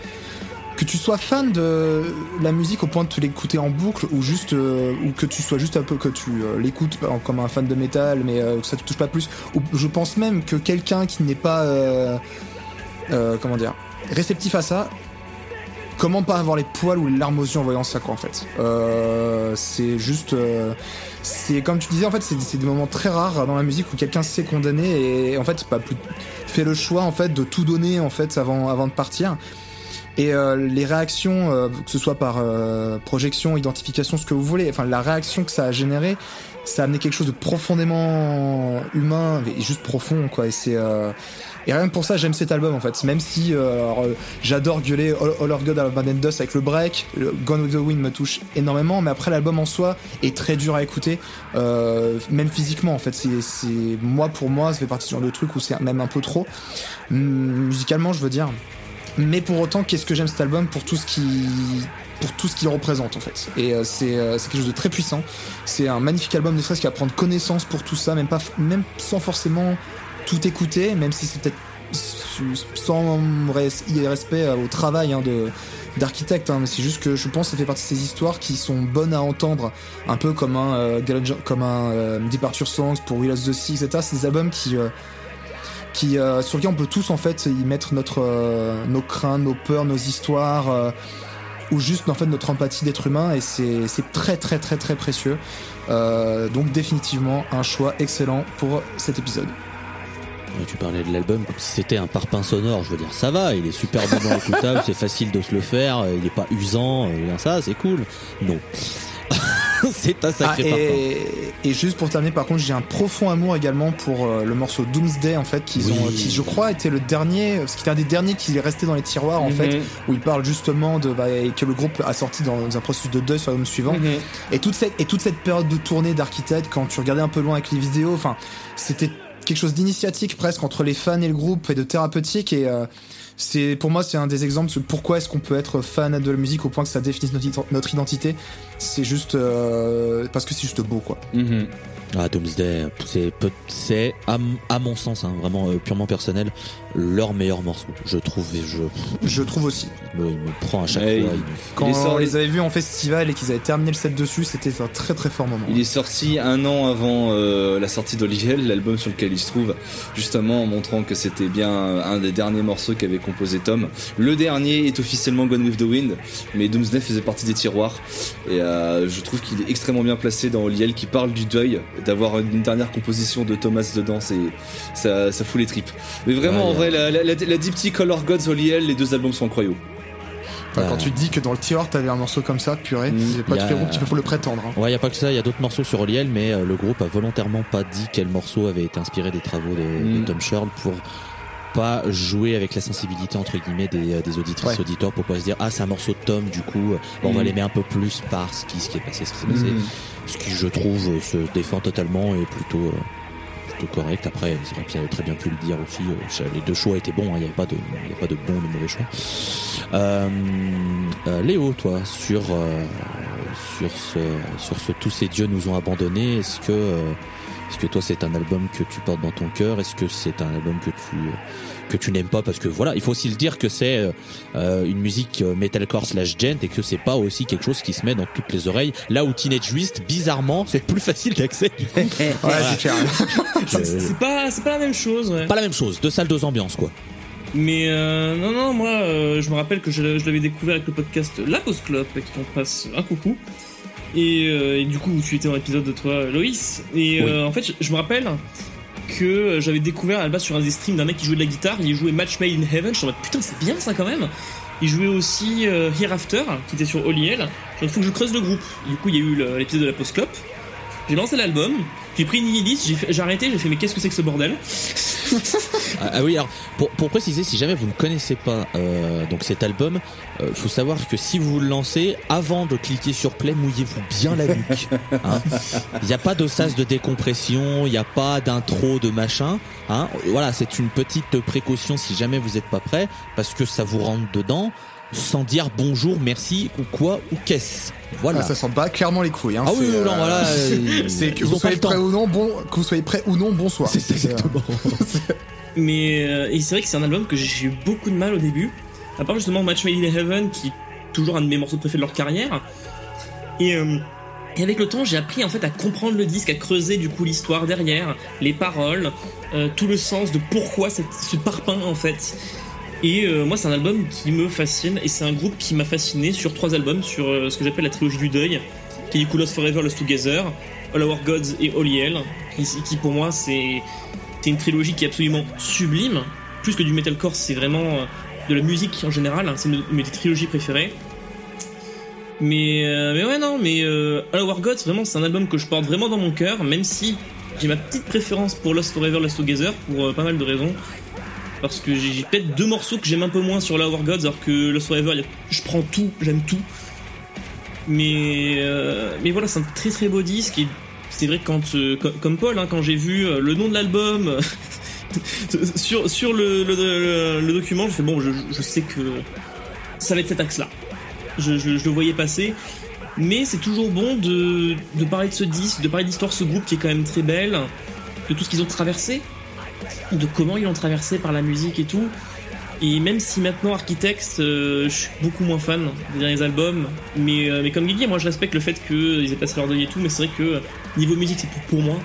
Que tu sois fan de la musique au point de te l'écouter en boucle ou juste euh, ou que tu sois juste un peu que tu euh, l'écoutes comme un fan de métal mais euh, que ça te touche pas plus ou je pense même que quelqu'un qui n'est pas comment dire réceptif à ça comment pas avoir les poils ou les larmes aux yeux en voyant ça quoi en fait. C'est juste, c'est comme tu disais en fait, c'est c'est des moments très rares dans la musique où quelqu'un s'est condamné et en fait pas plus fait le choix en fait de tout donner en fait avant avant de partir. Et euh, les réactions, euh, que ce soit par euh, projection, identification, ce que vous voulez, enfin la réaction que ça a généré, ça a amené quelque chose de profondément humain et juste profond quoi. Et c'est euh, et rien que pour ça, j'aime cet album en fait. Même si euh, euh, j'adore gueuler All, All of God, All of and Dust avec le break, Gone with the Wind me touche énormément, mais après l'album en soi est très dur à écouter, même physiquement en fait. C'est, c'est moi pour moi, ça fait partie ce genre de truc où c'est même un peu trop Hum, musicalement, je veux dire. Mais pour autant, qu'est-ce que j'aime cet album pour tout ce qui pour tout ce qu'il représente en fait. Et euh, c'est euh, c'est quelque chose de très puissant. C'est un magnifique album, ne serait-ce qu'à prendre connaissance pour tout ça, même pas même sans forcément tout écouter, même si c'est peut-être sans res- respect euh, au travail hein, de d'architecte, hein, mais c'est juste que je pense que ça fait partie de ces histoires qui sont bonnes à entendre, un peu comme un euh, comme un Departure Songs pour Will of the Sea, etc. Des albums qui qui euh, sur lesquels on peut tous en fait y mettre notre euh, nos craintes, nos peurs, nos histoires euh, ou juste en fait notre empathie d'être humain et c'est c'est très très très très précieux. Euh, donc définitivement un choix excellent pour cet épisode. Ouais, Tu parlais de l'album comme si c'était un parpaing sonore, je veux dire, ça va, il est super bon écoutable, c'est facile de se le faire, euh, il est pas usant, euh, bien ça, c'est cool. Non. c'est un Ah, sacré parpaing. et, et juste pour terminer, par contre, j'ai un profond amour également pour euh, le morceau Doomsday en fait, qu'ils Oui. ont, qui je crois était le dernier, parce qu'il était un des derniers qui est resté dans les tiroirs en Mhm. fait, où il parle justement de bah, et que le groupe a sorti dans un processus de deuil sur l'album suivant. Mhm. Et toute cette et toute cette période de tournée d'architecte, quand tu regardais un peu loin avec les vidéos, enfin, c'était quelque chose d'initiatique presque entre les fans et le groupe et de thérapeutique et euh, c'est pour moi c'est un des exemples de pourquoi est-ce qu'on peut être fan de la musique au point que ça définisse notre identité. C'est juste euh, parce que c'est juste beau quoi. Mhm. Ah, Doomsday, c'est, à, mon sens, hein, vraiment euh, purement personnel, leur meilleur morceau. Je trouve, et je, Je trouve aussi. il me, il me prend à chaque Ouais, fois. il- Quand Il sorti- on les avait vus en festival et qu'ils avaient terminé le set dessus, c'était un très très fort moment. Il est sorti un an avant euh, la sortie d'Oliviel, l'album sur lequel il se trouve, justement en montrant que c'était bien un des derniers morceaux qu'avait composé Tom. Le dernier est officiellement Gone with the Wind, mais Doomsday faisait partie des tiroirs. Et euh, je trouve qu'il est extrêmement bien placé dans Oliel qui parle du deuil, d'avoir une dernière composition de Thomas dedans, c'est ça, ça fout les tripes. Mais vraiment, Ouais, en vrai, la, la, la, la Dipty Color Gods Oliel, les deux albums sont incroyables. Enfin, quand tu te dis que dans le tiroir t'avais un morceau comme ça, purée, Mm. c'est pas Il y a- les groupes qui peuvent le prétendre. hein. Ouais, y a pas que ça, il y a d'autres morceaux sur Oliel, mais euh, le groupe a volontairement pas dit quel morceau avait été inspiré des travaux de, de Mm. Tom Sherl pour pas jouer avec la sensibilité entre guillemets des, euh, des auditrices Ouais. auditeurs pour pas se dire ah c'est un morceau de Tom du coup euh, bon, on va Mm. l'aimer un peu plus par ce qui, ce qui est passé ce qui s'est passé Mhm. ce qui je trouve euh, se défend totalement et plutôt correct après c'est vrai qu'il très bien pu le dire aussi les deux choix étaient bons hein, il n'y avait pas de il y a pas de de mauvais choix euh, euh, Léo toi sur euh, sur ce sur ce tous ces dieux nous ont abandonnés est-ce que est-ce que toi c'est un album que tu portes dans ton cœur? Est-ce que c'est un album que tu que tu n'aimes pas? Parce que voilà, il faut aussi le dire que c'est euh, une musique euh, metalcore slash gent et que c'est pas aussi quelque chose qui se met dans toutes les oreilles. Là où Teenage Twist, bizarrement, c'est plus facile d'accès. du coup. Ouais, c'est clair. Je- C'est pas, c'est pas la même chose, ouais. pas la même chose, deux salles, deux ambiances quoi. Mais euh, non, non, moi, euh, je me rappelle que je, je l'avais découvert avec le podcast La Pause Clope, et qui t'en passe un coucou. Et, euh, et du coup, tu étais dans l'épisode de toi, Loïs. Et euh, en fait, je, je me rappelle que j'avais découvert à la base sur un des streams d'un mec qui jouait de la guitare. Il jouait Match Made in Heaven. Je suis en mode putain, c'est bien ça quand même. Il jouait aussi euh, Hereafter, qui était sur Oliel. Je faut que je creuse le groupe. Du coup, il y a eu l'épisode de la Pause Clope. J'ai lancé l'album. J'ai pris une liste, j'ai j'ai arrêté, j'ai fait mais qu'est-ce que c'est que ce bordel? Ah, ah oui, alors pour, pour préciser, si jamais vous ne connaissez pas euh, donc cet album, euh, faut savoir que si vous le lancez, avant de cliquer sur play, mouillez-vous bien la nuque. hein. Il n'y a pas de sas de décompression, il n'y a pas d'intro de machin. Hein. Voilà, c'est une petite précaution si jamais vous n'êtes pas prêt, parce que ça vous rentre dedans sans dire bonjour, merci ou quoi ou qu'est-ce. Voilà. Ah, ça sent pas clairement les couilles. Hein. Ah oui, non, euh, voilà. euh, C'est que vous soyez prêt ou non, bon, que vous soyez prêt ou non, bonsoir. C'est ça, exactement. Mais euh, c'est vrai que c'est un album que j'ai eu beaucoup de mal au début. À part justement Match Made in Heaven, qui est toujours un de mes morceaux préférés de leur carrière. Et, euh, et avec le temps, j'ai appris en fait à comprendre le disque, à creuser du coup l'histoire derrière, les paroles, euh, tout le sens de pourquoi cette- ce parpaing en fait. Et euh, moi, c'est un album qui me fascine et c'est un groupe qui m'a fasciné sur trois albums, sur euh, ce que j'appelle la trilogie du deuil, qui est du coup Lost Forever, Lost Together, All Our Gods et Holy Hell, qui, pour moi c'est une trilogie qui est absolument sublime. Plus que du metalcore, c'est vraiment euh, de la musique en général. C'est une mes trilogies préférées. Mais, euh, mais ouais, non, mais euh, All Our Gods, vraiment, c'est un album que je porte vraiment dans mon cœur, même si j'ai ma petite préférence pour Lost Forever, Lost Together, pour pas mal de raisons. Parce que j'ai peut-être deux morceaux que j'aime un peu moins sur All Our Gods, alors que Lost Forever, je prends tout, j'aime tout. Mais, euh, mais voilà, c'est un très très beau disque, c'est vrai que quand, euh, co- comme Paul, hein, quand j'ai vu euh, le nom de l'album sur, sur le, document, je fais bon, je, sais que ça va être cet axe-là. Je le voyais passer. Mais c'est toujours bon de, de parler de ce disque, de parler d'histoire de ce groupe qui est quand même très belle, de tout ce qu'ils ont traversé, de comment ils l'ont traversé par la musique et tout. Et même si maintenant Architects, euh, je suis beaucoup moins fan des derniers albums, mais, euh, mais comme Guigui, moi je respecte le fait qu'ils aient passé leur deuil et tout, mais c'est vrai que euh, niveau musique c'est tout pour moi.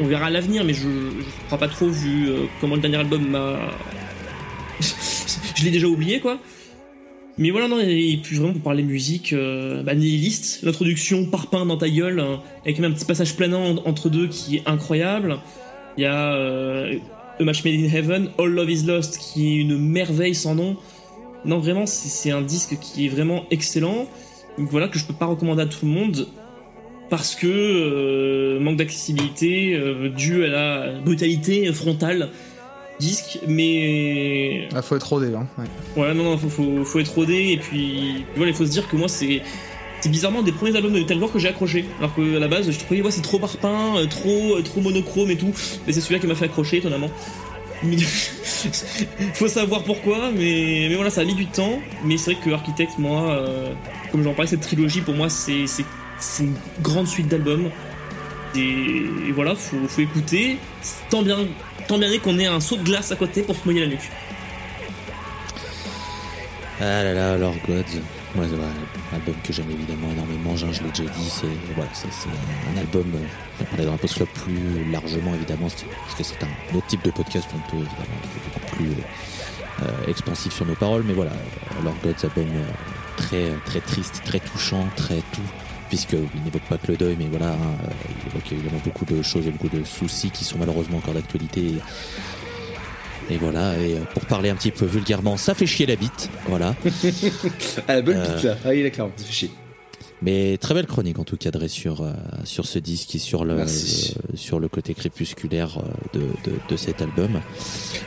On verra à l'avenir, mais je je crois pas trop vu comment le dernier album m'a. je l'ai déjà oublié quoi. Mais voilà, non, et puis vraiment pour parler musique, euh, bah, Nihilist, l'introduction Parpaing dans ta gueule, hein, avec même un petit passage planant en- entre deux qui est incroyable. Il y a euh, A Match Made in Heaven, All Love Is Lost, qui est une merveille sans nom. Non, vraiment, c'est c'est un disque qui est vraiment excellent. Donc voilà, que je peux pas recommander à tout le monde. Parce que euh, manque d'accessibilité euh, dû à la brutalité frontale disque, mais Ah, faut être rodé, hein. ouais. Ouais, non, non, faut, faut, faut être rodé, et puis voilà, il faut se dire que moi, c'est. C'est bizarrement des premiers albums de metalcore que j'ai accroché. Alors que à la base, je trouvais, ouais, c'est trop parpaing, euh, trop, euh, trop monochrome et tout. Mais c'est celui-là qui m'a fait accrocher, étonnamment. Faut savoir pourquoi, mais, mais voilà, ça a mis du temps. Mais c'est vrai que Architect, moi, euh, comme j'en parlais, cette trilogie, pour moi, c'est une grande suite d'albums. Et, voilà, faut, faut écouter. Tant bien, tant bien qu'on ait un saut de glace à côté pour se mouiller la nuque. Ah là là. Moi, c'est ouais, un album que j'aime évidemment énormément. Je l'ai déjà dit. C'est voilà, c'est un album. euh, On parler dans un post plus largement évidemment, parce que c'est un autre type de podcast. On peut évidemment être beaucoup plus euh, expansif sur nos paroles, mais voilà, euh, Lord Gods, album euh, très très triste, très touchant, très tout. Puisque il n'évoque pas que le deuil, mais voilà, hein, il évoque évidemment beaucoup de choses et beaucoup de soucis qui sont malheureusement encore d'actualité. Et voilà, et euh, pour parler un petit peu vulgairement, ça fait chier la bite, voilà. Ah, la bonne Euh. bite là. Ah, il est clair, ça fait chier. Mais très belle chronique en tout cas dressée sur euh, sur ce disque et sur le euh, sur le côté crépusculaire euh, de, de, de cet album.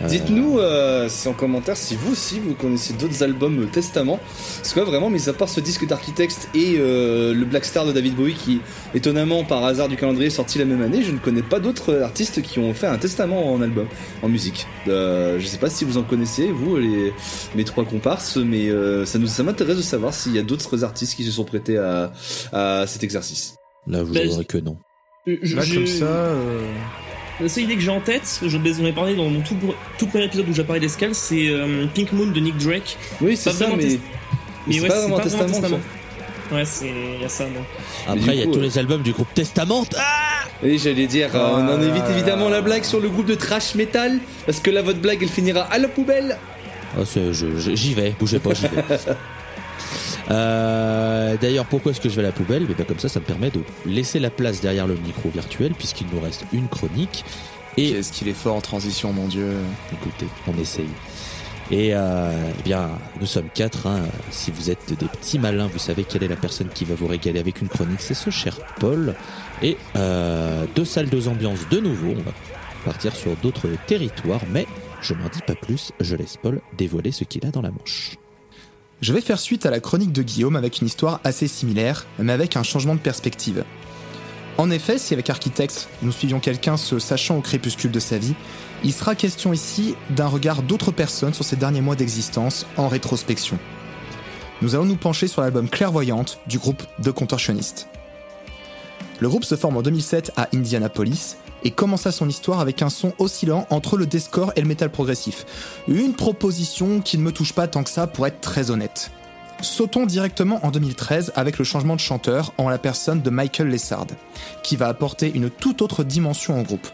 Dites-nous euh, en commentaire si vous aussi vous connaissez d'autres albums Testament. Parce que vraiment, mis à part ce disque d'Architects et euh, le Black Star de David Bowie qui, étonnamment par hasard du calendrier, est sorti la même année, je ne connais pas d'autres artistes qui ont fait un Testament en album, en musique. Je sais pas si vous en connaissez, vous, les, mes trois comparses, mais ça, nous, ça m'intéresse de savoir s'il y a d'autres artistes qui se sont prêtés à, à cet exercice. Là, vous Bah, verrez que non. Je- Là, je- comme ça. euh, La seule idée que j'ai en tête, je vous en ai parlé dans mon tout, tout premier épisode où j'ai parlé d'escale, c'est euh, Pink Moon de Nick Drake. Oui, c'est ça, mais, mais c'est ouais, pas vraiment testament. ça. Ouais, c'est y a ça. Donc. Après, il y a tous euh, les albums du groupe Testament. Ah Oui, j'allais dire, euh, on en Ah. évite évidemment la blague sur le groupe de trash metal, parce que là, votre blague, elle finira à la poubelle. Oh, j'y vais, bougez pas, j'y vais. Euh, D'ailleurs, pourquoi est-ce que je vais à la poubelle? Eh bien, Comme ça, ça me permet de laisser la place derrière le micro virtuel, puisqu'il nous reste une chronique. Et Qu'est-ce qu'il est fort en transition, mon dieu? Écoutez, on essaye. Et euh, eh bien, nous sommes quatre. hein. Si vous êtes des petits malins, vous savez quelle est la personne qui va vous régaler avec une chronique. C'est ce cher Paul. Et euh, deux salles, deux ambiances de nouveau. On va partir sur d'autres territoires, mais je n'en dis pas plus. Je laisse Paul dévoiler ce qu'il a dans la manche. Je vais faire suite à la chronique de Guillaume avec une histoire assez similaire, mais avec un changement de perspective. En effet, si avec Architects, nous suivions quelqu'un se sachant au crépuscule de sa vie, il sera question ici d'un regard d'autres personnes sur ces derniers mois d'existence en rétrospection. Nous allons nous pencher sur l'album Clairvoyante du groupe The Contortionist. Le groupe se forme en 2007 à Indianapolis et commença son histoire avec un son oscillant entre le deathcore et le metal progressif. Une proposition qui ne me touche pas tant que ça pour être très honnête. Sautons directement en 2013 avec le changement de chanteur en la personne de Michael Lessard, qui va apporter une toute autre dimension au groupe.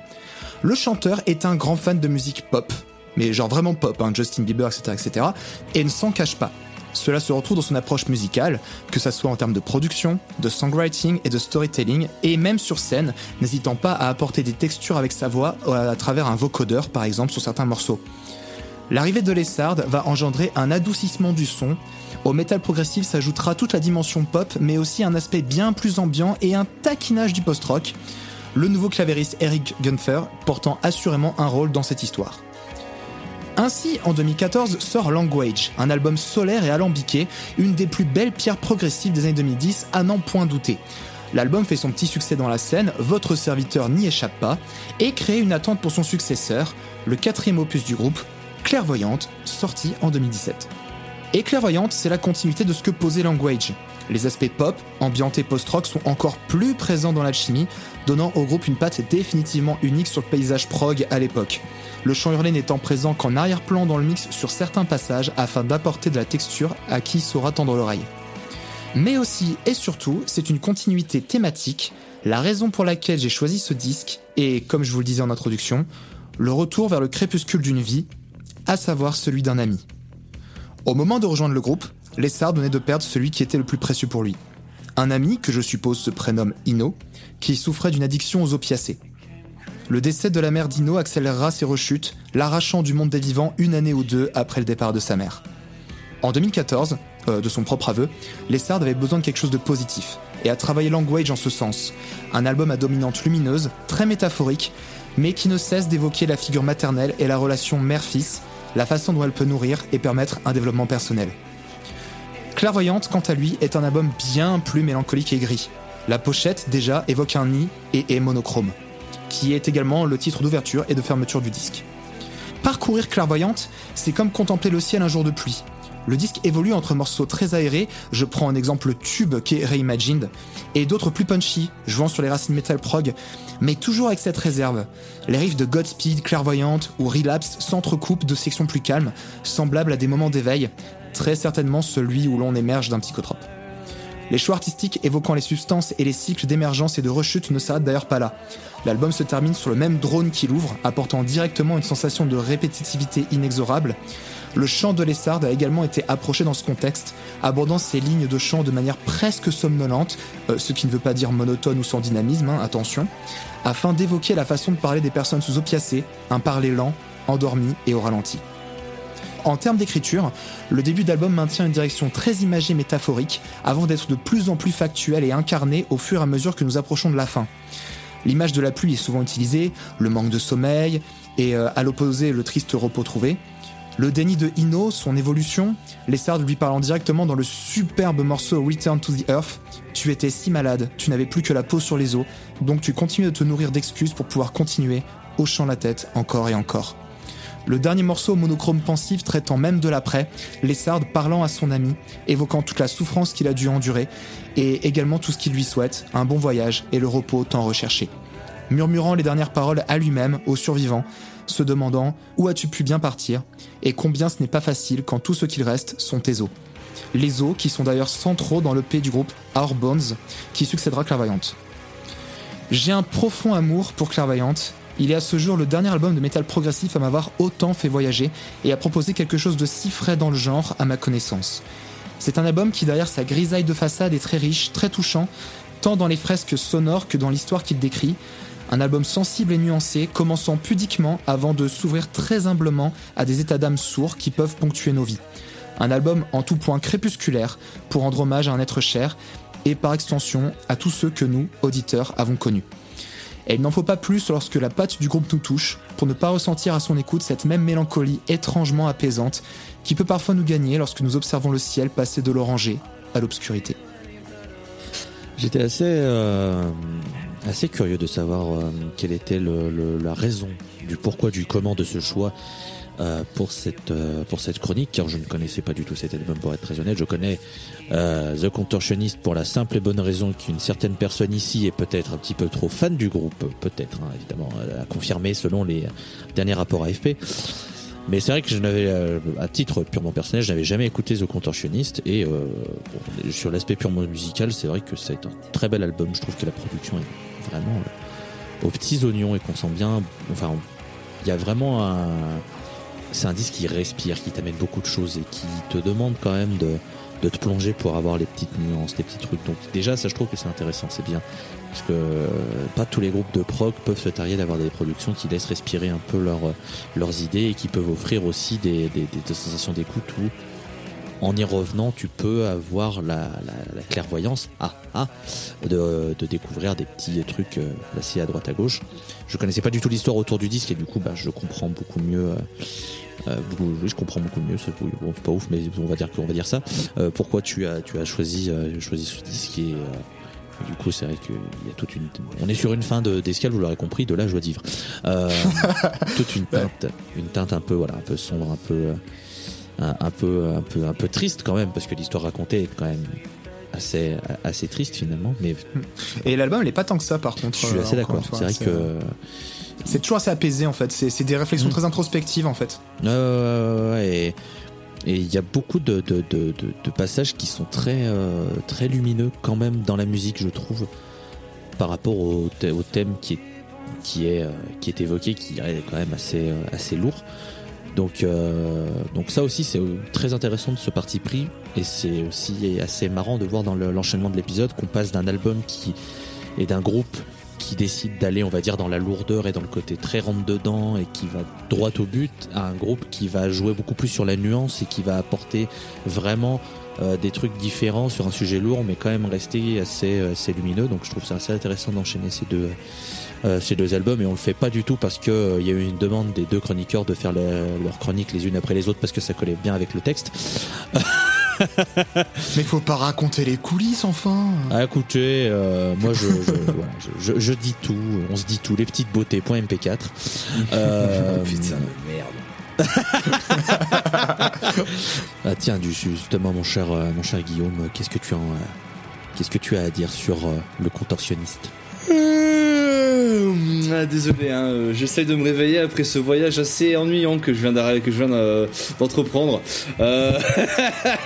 Le chanteur est un grand fan de musique pop, mais genre vraiment pop, hein, Justin Bieber, etc., etc., et ne s'en cache pas. Cela se retrouve dans son approche musicale, que ça soit en termes de production, de songwriting et de storytelling, et même sur scène, n'hésitant pas à apporter des textures avec sa voix euh, à travers un vocodeur par exemple sur certains morceaux. L'arrivée de Lessard va engendrer un adoucissement du son. Au métal progressif s'ajoutera toute la dimension pop, mais aussi un aspect bien plus ambiant et un taquinage du post-rock. Le nouveau clavériste Eric Gunther portant assurément un rôle dans cette histoire. Ainsi, en 2014 sort Language, un album solaire et alambiqué, une des plus belles pierres progressives des années 2010, à n'en point douter. L'album fait son petit succès dans la scène, votre serviteur n'y échappe pas, et crée une attente pour son successeur, le quatrième opus du groupe, Clairvoyante, sorti en 2017. Et Clairvoyante, c'est la continuité de ce que posait Language. Les aspects pop, ambiantés post-rock sont encore plus présents dans l'alchimie, donnant au groupe une patte définitivement unique sur le paysage prog à l'époque. Le chant hurlé n'étant présent qu'en arrière-plan dans le mix sur certains passages afin d'apporter de la texture à qui saura tendre l'oreille. Mais aussi et surtout, c'est une continuité thématique, la raison pour laquelle j'ai choisi ce disque est, comme je vous le disais en introduction, le retour vers le crépuscule d'une vie, à savoir celui d'un ami. Au moment de rejoindre le groupe, Lessard venait de perdre celui qui était le plus précieux pour lui. Un ami, que je suppose se prénomme Ino, qui souffrait d'une addiction aux opiacés. Le décès de la mère d'Ino accélérera ses rechutes, l'arrachant du monde des vivants une année ou deux après le départ de sa mère. En 2014, euh, de son propre aveu, Lessard avait besoin de quelque chose de positif, et a travaillé Language en ce sens. Un album à dominante lumineuse, très métaphorique, mais qui ne cesse d'évoquer la figure maternelle et la relation mère-fils, la façon dont elle peut nourrir et permettre un développement personnel. Clairvoyante, quant à lui, est un album bien plus mélancolique et gris. La pochette, déjà, évoque un nid et est monochrome, qui est également le titre d'ouverture et de fermeture du disque. Parcourir Clairvoyante, c'est comme contempler le ciel un jour de pluie. Le disque évolue entre morceaux très aérés, je prends un exemple tube qui est Reimagined, et d'autres plus punchy, jouant sur les racines metal prog, mais toujours avec cette réserve. Les riffs de Godspeed, Clairvoyante ou Relapse s'entrecoupent de sections plus calmes, semblables à des moments d'éveil, très certainement celui où l'on émerge d'un psychotrope. Les choix artistiques évoquant les substances et les cycles d'émergence et de rechute ne s'arrêtent d'ailleurs pas là. L'album se termine sur le même drone qui l'ouvre, apportant directement une sensation de répétitivité inexorable. Le chant de Lessard a également été approché dans ce contexte, abordant ces lignes de chant de manière presque somnolente, euh, ce qui ne veut pas dire monotone ou sans dynamisme, hein, attention, afin d'évoquer la façon de parler des personnes sous opiacés, un parler lent, endormi et au ralenti. En termes d'écriture, le début d'album maintient une direction très imagée métaphorique avant d'être de plus en plus factuel et incarné au fur et à mesure que nous approchons de la fin. L'image de la pluie est souvent utilisée, le manque de sommeil et euh, à l'opposé le triste repos trouvé. Le déni de Ino, son évolution, Lessard lui parlant directement dans le superbe morceau Return to the Earth. Tu étais si malade, tu n'avais plus que la peau sur les os, donc tu continues de te nourrir d'excuses pour pouvoir continuer, hochant la tête encore et encore. Le dernier morceau monochrome pensif traitant même de l'après, Lessard parlant à son ami, évoquant toute la souffrance qu'il a dû endurer, et également tout ce qu'il lui souhaite, un bon voyage et le repos tant recherché. Murmurant les dernières paroles à lui-même, aux survivants, se demandant où as-tu pu bien partir, et combien ce n'est pas facile quand tout ce qu'il reste sont tes os. Les os qui sont d'ailleurs centraux dans le P du groupe Our Bones, qui succédera Clairvoyante. J'ai un profond amour pour Clairvoyante, il est à ce jour le dernier album de métal progressif à m'avoir autant fait voyager et à proposer quelque chose de si frais dans le genre à ma connaissance. C'est un album qui derrière sa grisaille de façade est très riche, très touchant, tant dans les fresques sonores que dans l'histoire qu'il décrit. Un album sensible et nuancé, commençant pudiquement avant de s'ouvrir très humblement à des états d'âme sourds qui peuvent ponctuer nos vies. Un album en tout point crépusculaire pour rendre hommage à un être cher et par extension à tous ceux que nous, auditeurs, avons connus. Et il n'en faut pas plus lorsque la patte du groupe nous touche pour ne pas ressentir à son écoute cette même mélancolie étrangement apaisante qui peut parfois nous gagner lorsque nous observons le ciel passer de l'oranger à l'obscurité. J'étais assez, euh, assez curieux de savoir euh, quelle était la raison du pourquoi, du comment de ce choix euh, pour cette euh, pour cette chronique, car je ne connaissais pas du tout cet album pour être très honnête. Je connais euh, The Contortionist pour la simple et bonne raison qu'une certaine personne ici est peut-être un petit peu trop fan du groupe, peut-être hein, évidemment à confirmer selon les derniers rapports AFP. Mais c'est vrai que je n'avais, euh, à titre purement personnel, je n'avais jamais écouté The Contortionist et euh, bon, sur l'aspect purement musical, c'est vrai que c'est un très bel album. Je trouve que la production est vraiment aux petits oignons et qu'on sent bien. Enfin, il y a vraiment un. C'est un disque qui respire, qui t'amène beaucoup de choses et qui te demande quand même de, de te plonger pour avoir les petites nuances, les petits trucs. Donc déjà, ça je trouve que c'est intéressant, c'est bien. Parce que euh, pas tous les groupes de prog peuvent se targuer d'avoir des productions qui laissent respirer un peu leur, leurs idées et qui peuvent offrir aussi des, des, sensations d'écoute où en y revenant, tu peux avoir la, la, la clairvoyance ah, ah, de, de, découvrir des petits trucs euh, placés à droite à gauche. Je connaissais pas du tout l'histoire autour du disque et du coup, bah, je comprends beaucoup mieux. Euh, beaucoup, je comprends beaucoup mieux. C'est bon, pas ouf, mais on va dire qu'on va dire ça. Euh, pourquoi tu as tu as choisi euh, choisi ce disque et du coup, c'est vrai qu'il y a toute une. On est sur une fin de d'escale, vous l'aurez compris, de la joie de vivre. Euh, toute une teinte, une teinte un peu, voilà, un peu sombre, un peu, un, un peu, un peu, un peu triste quand même, parce que l'histoire racontée est quand même assez, assez triste finalement. Mais Et l'album, il est pas tant que ça, par contre. je suis assez d'accord. C'est vrai que. C'est toujours assez apaisé, en fait. C'est des réflexions Mm. très introspectives, en fait. Ouais, et il y a beaucoup de, de, de, de, de passages qui sont très, euh, très lumineux quand même dans la musique, je trouve, par rapport au, thè- au thème qui est, qui, est, euh, qui est évoqué, qui est quand même assez, euh, assez lourd. Donc, euh, donc ça aussi, c'est euh, très intéressant de ce parti pris. Et c'est aussi assez marrant de voir dans le- l'enchaînement de l'épisode qu'on passe d'un album qui est d'un groupe qui décide d'aller, on va dire, dans la lourdeur et dans le côté très rentre dedans et qui va droit au but, à un groupe qui va jouer beaucoup plus sur la nuance et qui va apporter vraiment euh, des trucs différents sur un sujet lourd, mais quand même rester assez, assez lumineux. Donc je trouve ça assez intéressant d'enchaîner ces deux, euh, ces deux albums et on le fait pas du tout parce que euh, il y a eu une demande des deux chroniqueurs de faire leurs chroniques les unes après les autres parce que ça collait bien avec le texte. Mais faut pas raconter les coulisses, enfin. Ah, écoutez, euh, moi je, je, voilà, je, je- je dis tout, on se dit tout, les petites beautés. point MP4. Euh, Putain de merde. ah, tiens, justement, mon cher, euh, mon cher Guillaume, qu'est-ce que tu as, euh, qu'est-ce que tu as à dire sur euh, le contorsionniste? Ah, désolé, hein, euh, j'essaye de me réveiller après ce voyage assez ennuyant que je viens euh, d'entreprendre. Euh,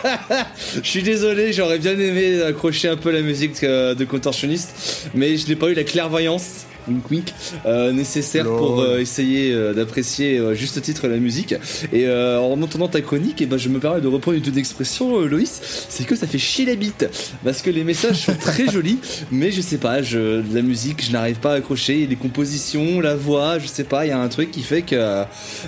je suis désolé, j'aurais bien aimé accrocher un peu la musique de contorsionniste, mais je n'ai pas eu la clairvoyance. Wink, wink, euh, nécessaire pour euh, essayer euh, d'apprécier juste titre la musique et en entendant ta chronique et ben je me permets de reprendre une toute expression Loïs c'est que ça fait chier la bite parce que les messages sont très jolis mais je sais pas, je, la musique, je n'arrive pas à accrocher, les compositions, la voix, je sais pas, il y a un truc qui fait que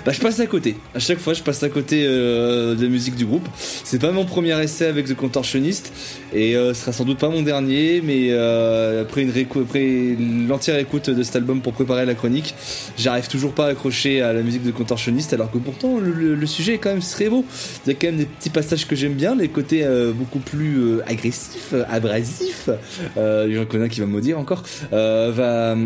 bah, je passe à côté. À chaque fois, je passe à côté de la musique du groupe. C'est pas mon premier essai avec The Contortionist et ce sera sans doute pas mon dernier, mais après une après l'entière écoute de cet album pour préparer la chronique, j'arrive toujours pas à accrocher à la musique de Contortionist alors que pourtant le, sujet est quand même très beau. Il y a quand même des petits passages que j'aime bien, les côtés euh, beaucoup plus euh, agressifs, abrasifs. Euh, il y en a un qui va maudire encore. Euh, va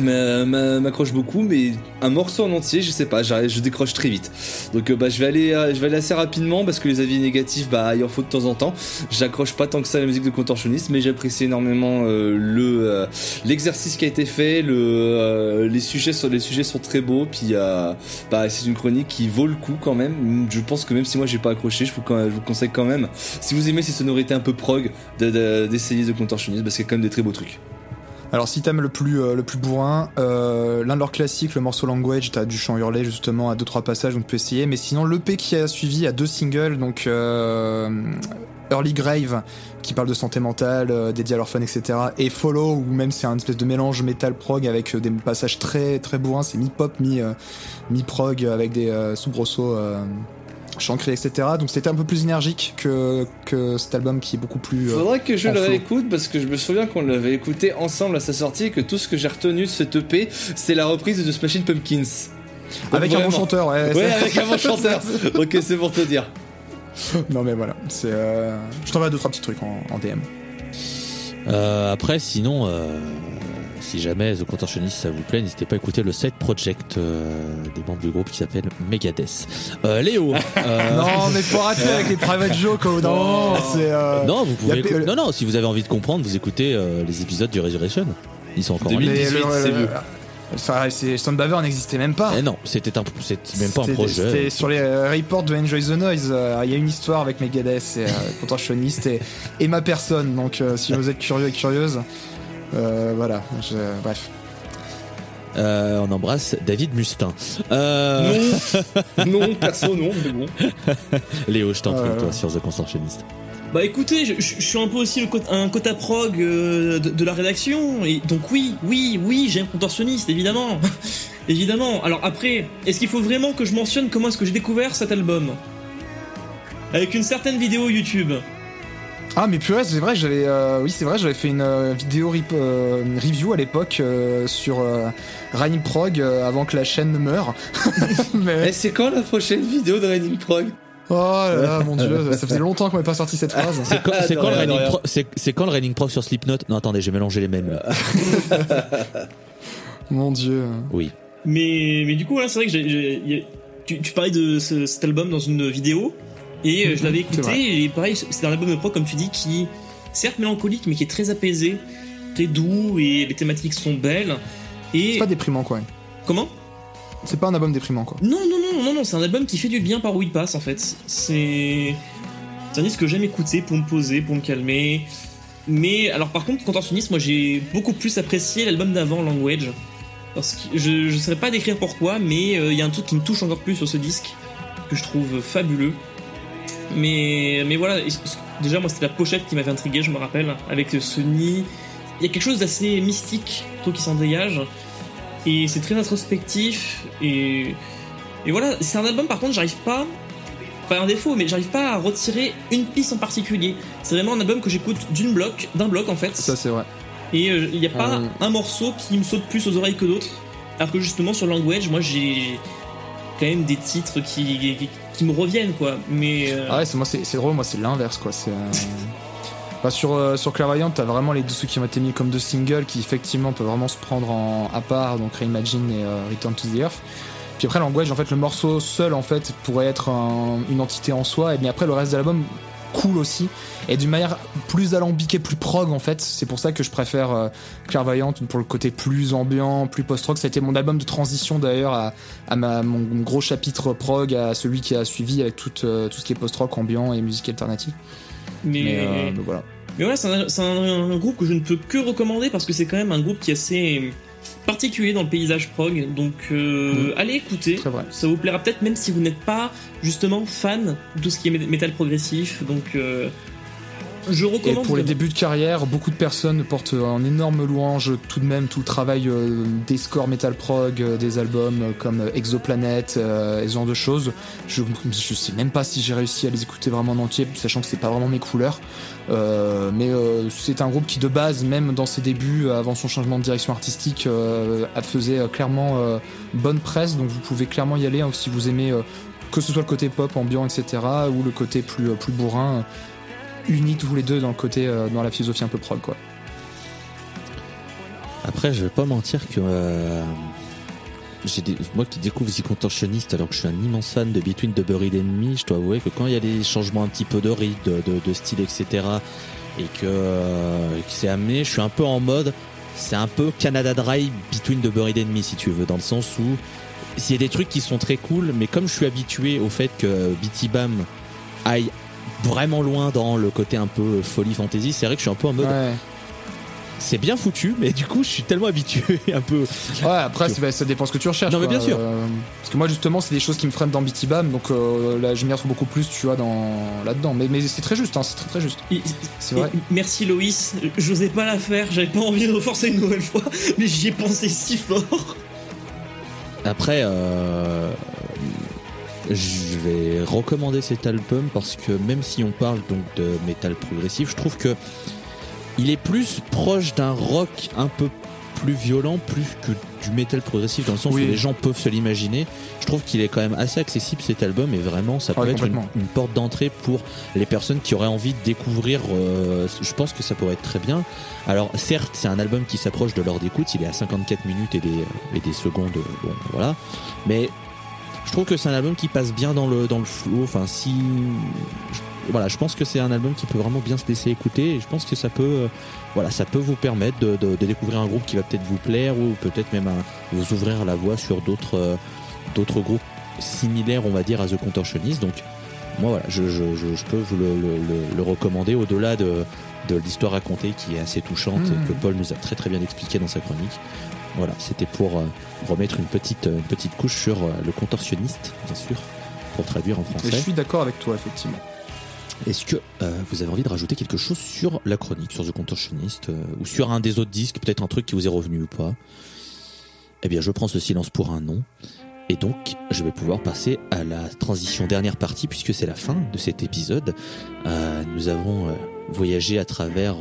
m'accroche beaucoup mais un morceau en entier je sais pas je décroche très vite. Donc euh, bah je vais aller euh, je vais assez rapidement parce que les avis négatifs bah il en faut de temps en temps. J'accroche pas tant que ça à la musique de contorsionniste mais j'apprécie énormément euh, le l'exercice qui a été fait le les sujets sont très beaux puis bah c'est une chronique qui vaut le coup quand même. Je pense que même si moi j'ai pas accroché je vous, je vous conseille quand même si vous aimez ces sonorités un peu prog de- de- d'essayer de contorsionniste parce qu'il y a quand même des très beaux trucs Alors si t'aimes le plus euh, le plus bourrin, euh, l'un de leurs classiques, le morceau Language, t'as du chant hurlé justement à deux trois passages, donc tu peux essayer. Mais sinon l'EP qui a suivi a deux singles, donc euh, Early Grave qui parle de santé mentale, dédié à l'orphane, etc. Et Follow où même c'est un espèce de mélange metal prog avec des passages très très bourrins, c'est mi pop mi mi prog avec des euh, chant etc. Donc c'était un peu plus énergique que, que cet album qui est beaucoup plus. euh, Faudrait que je le réécoute parce que je me souviens qu'on l'avait écouté ensemble à sa sortie et que tout ce que j'ai retenu de cette EP, c'est la reprise de The Smashing Pumpkins. Donc avec un bon chanteur, ouais. Ouais, avec un bon chanteur. ok, c'est pour te dire. Non mais voilà, c'est. Euh... Je t'enverrai deux trois petits trucs en, en DM. Euh, après, sinon, euh, si jamais The Contortionist ça vous plaît, n'hésitez pas à écouter le side project euh, des membres du groupe qui s'appelle Megadeth. Euh, Léo, euh, Non mais faut arrêter avec les private jokes. C'est. Euh... non, vous pouvez écou- non, non, si vous avez envie de comprendre, vous écoutez euh, les épisodes du Resurrection. Ils sont encore en ligne. 2018, mais le- c'est le- vieux. Enfin, Soundbaver n'existait même pas. Eh non, c'était un, c'était même pas un projet. C'était sur les euh, reports de Enjoy the Noise. euh, Il y a une histoire avec Megadeth et euh, Contortionist et, et ma personne. Donc euh, si vous êtes curieux et curieuse, voilà. je- bref. Euh, on embrasse David Mustin. Euh, Non, non, perso non, mais bon. Léo, je t'en prie, Euh. toi, sur The Contortionist. Bah écoutez, je, je- je suis un peu aussi le quota- un quota prog euh, de, de la rédaction, et donc oui, oui, oui, j'aime Contorsionniste, évidemment. évidemment. Alors après, est-ce qu'il faut vraiment que je mentionne comment est-ce que j'ai découvert cet album? Avec une certaine vidéo YouTube. Ah mais purée, c'est vrai, j'avais, euh, oui c'est vrai, j'avais fait une euh, vidéo rip- euh, review à l'époque euh, sur euh, Raining Prog euh, avant que la chaîne ne meure. Eh, mais c'est quand la prochaine vidéo de Raining Prog? Oh là là, mon dieu, ça faisait longtemps qu'on n'avait pas sorti cette phrase. C'est quand, c'est quand le rien, de Raining rien. Pro- c'est- c'est quand le Raining Pro sur Slipknot? Non, attendez, j'ai mélangé les mêmes. là. mon dieu. Oui. Mais, mais du coup, c'est vrai que j'ai- j'ai- y a- tu, tu parlais de ce- cet album dans une vidéo, et euh, je l'avais Mhm, vrai. écouté, et pareil, c'est un album de prog, comme tu dis, qui, certes mélancolique, mais qui est très apaisé, très doux, et les thématiques sont belles. Et C'est pas déprimant quoi. comment? C'est pas un album déprimant quoi. Non, non, non, non, non, c'est un album qui fait du bien par où il passe en fait. C'est. C'est un disque que j'aime écouter pour me poser, pour me calmer. Mais alors par contre, Contortionniste, moi j'ai beaucoup plus apprécié l'album d'avant, Language. Parce que je ne saurais pas décrire pourquoi, mais euh, il y a un truc qui me touche encore plus sur ce disque, que je trouve fabuleux. Mais, mais voilà, déjà moi c'était la pochette qui m'avait intrigué, je me rappelle, avec ce nid. Il y a quelque chose d'assez mystique, trouve, qui s'en dégage. Et c'est très introspectif. Et, et voilà, c'est un album par contre, j'arrive pas. Pas un défaut, mais j'arrive pas à retirer une piste en particulier. C'est vraiment un album que j'écoute d'une bloc, d'un bloc en fait. Ça c'est vrai. Et euh, il n'y a pas Euh. un morceau qui me saute plus aux oreilles que d'autres. Alors que justement sur Language, moi j'ai quand même des titres qui, qui, qui me reviennent quoi. Mais euh, Ah ouais, c'est moi c'est drôle, moi c'est l'inverse quoi. C'est euh, bah, sur euh, sur Clairvoyant, t'as vraiment les deux ceux qui ont été mis comme deux singles qui effectivement peuvent vraiment se prendre en à part, donc Reimagine et Return to the Earth. Puis après Language, en fait, le morceau seul en fait pourrait être un- une entité en soi, et mais après le reste de l'album cool aussi et d'une manière plus alambiquée, plus prog en fait. C'est pour ça que je préfère euh, Clairvoyante pour le côté plus ambiant, plus post-rock. Ça a été mon album de transition d'ailleurs à, à ma, mon gros chapitre prog, à celui qui a suivi avec tout, euh, tout ce qui est post-rock, ambiant et musique alternative. mais, Mais, euh, mais voilà. mais voilà, c'est un, c'est un- un groupe que je ne peux que recommander parce que c'est quand même un groupe qui est assez particulier dans le paysage prog. Donc euh, allez écouter. Ça vous plaira peut-être même si vous n'êtes pas justement fan de tout ce qui est mé- métal progressif. Donc euh, je Et recommande. pour les débuts de carrière, beaucoup de personnes portent un énorme louange tout de même tout le travail euh, des scores metal prog, euh, des albums comme Exoplanet euh, et ce genre de choses. Je, je sais même pas si j'ai réussi à les écouter vraiment en entier, sachant que c'est pas vraiment mes couleurs. Euh, mais euh, c'est un groupe qui de base, même dans ses débuts, avant son changement de direction artistique, euh, faisait euh, clairement euh, bonne presse. Donc vous pouvez clairement y aller hein, si vous aimez. euh, que ce soit le côté pop, ambiant, etc., ou le côté plus, euh, plus bourrin, unis tous les deux dans le côté, euh, dans la philosophie un peu prog, quoi. Après, je vais pas mentir que euh, moi qui découvre The Contortionist alors que je suis un immense fan de Between the Buried Enemy, je dois avouer que quand il y a des changements un petit peu de rythme, de, style, etc., et que, euh, que c'est amené, je suis un peu en mode, c'est un peu Canada Dry Between the Buried Enemy si tu veux, dans le sens où s'il y a des trucs qui sont très cool, mais comme je suis habitué au fait que BT Bam aille vraiment loin dans le côté un peu folie fantasy, c'est vrai que je suis un peu en mode. C'est bien foutu, mais du coup, je suis tellement habitué un peu. Ouais, après, c'est- bah, ça dépend ce que tu recherches. Non, mais quoi. bien sûr. Euh, parce que moi, justement, c'est des choses qui me freinent dans BT Bam, donc euh, là, je m'y retrouve beaucoup plus, tu vois, dans là-dedans. Mais, mais c'est très juste, hein, c'est très très juste. C'est vrai. et Merci Loïs, j'osais pas la faire, j'avais pas envie de reforcer une nouvelle fois, mais j'y ai pensé si fort. Après, euh, je vais recommander cet album parce que même si on parle donc de métal progressif, je trouve que il est plus proche d'un rock un peu plus violent, plus que du métal progressif dans le sens Oui. où les gens peuvent se l'imaginer. Je trouve qu'il est quand même assez accessible cet album et vraiment ça peut Ouais, être une, porte d'entrée pour les personnes qui auraient envie de découvrir. euh, je pense que ça pourrait être très bien. Alors certes, c'est un album qui s'approche de l'heure d'écoute, il est à 54 minutes et des, et des secondes, bon voilà. Mais je trouve que c'est un album qui passe bien dans le dans le flow. Enfin, si je- voilà, je pense que c'est un album qui peut vraiment bien se laisser écouter. Et je pense que ça peut, euh, voilà, ça peut vous permettre de, de- de découvrir un groupe qui va peut-être vous plaire ou peut-être même à vous ouvrir la voie sur d'autres euh, d'autres groupes similaires, on va dire, à The Contortionist. Donc moi, voilà, je, je, je, je peux vous le, le, le- le recommander au-delà de, de l'histoire racontée qui est assez touchante et que Paul nous a très très bien expliqué dans sa chronique. Voilà, c'était pour euh, remettre une petite, une petite couche sur euh, le contorsionniste, bien sûr, pour traduire en Et je français. suis d'accord avec toi, effectivement. Est-ce que euh, vous avez envie de rajouter quelque chose sur la chronique, sur The Contortionist, euh, ou sur un des autres disques, peut-être un truc qui vous est revenu ou pas? Eh bien, je prends ce silence pour un non. Et donc, je vais pouvoir passer à la transition dernière partie, puisque c'est la fin de cet épisode. Euh, nous avons voyagé à travers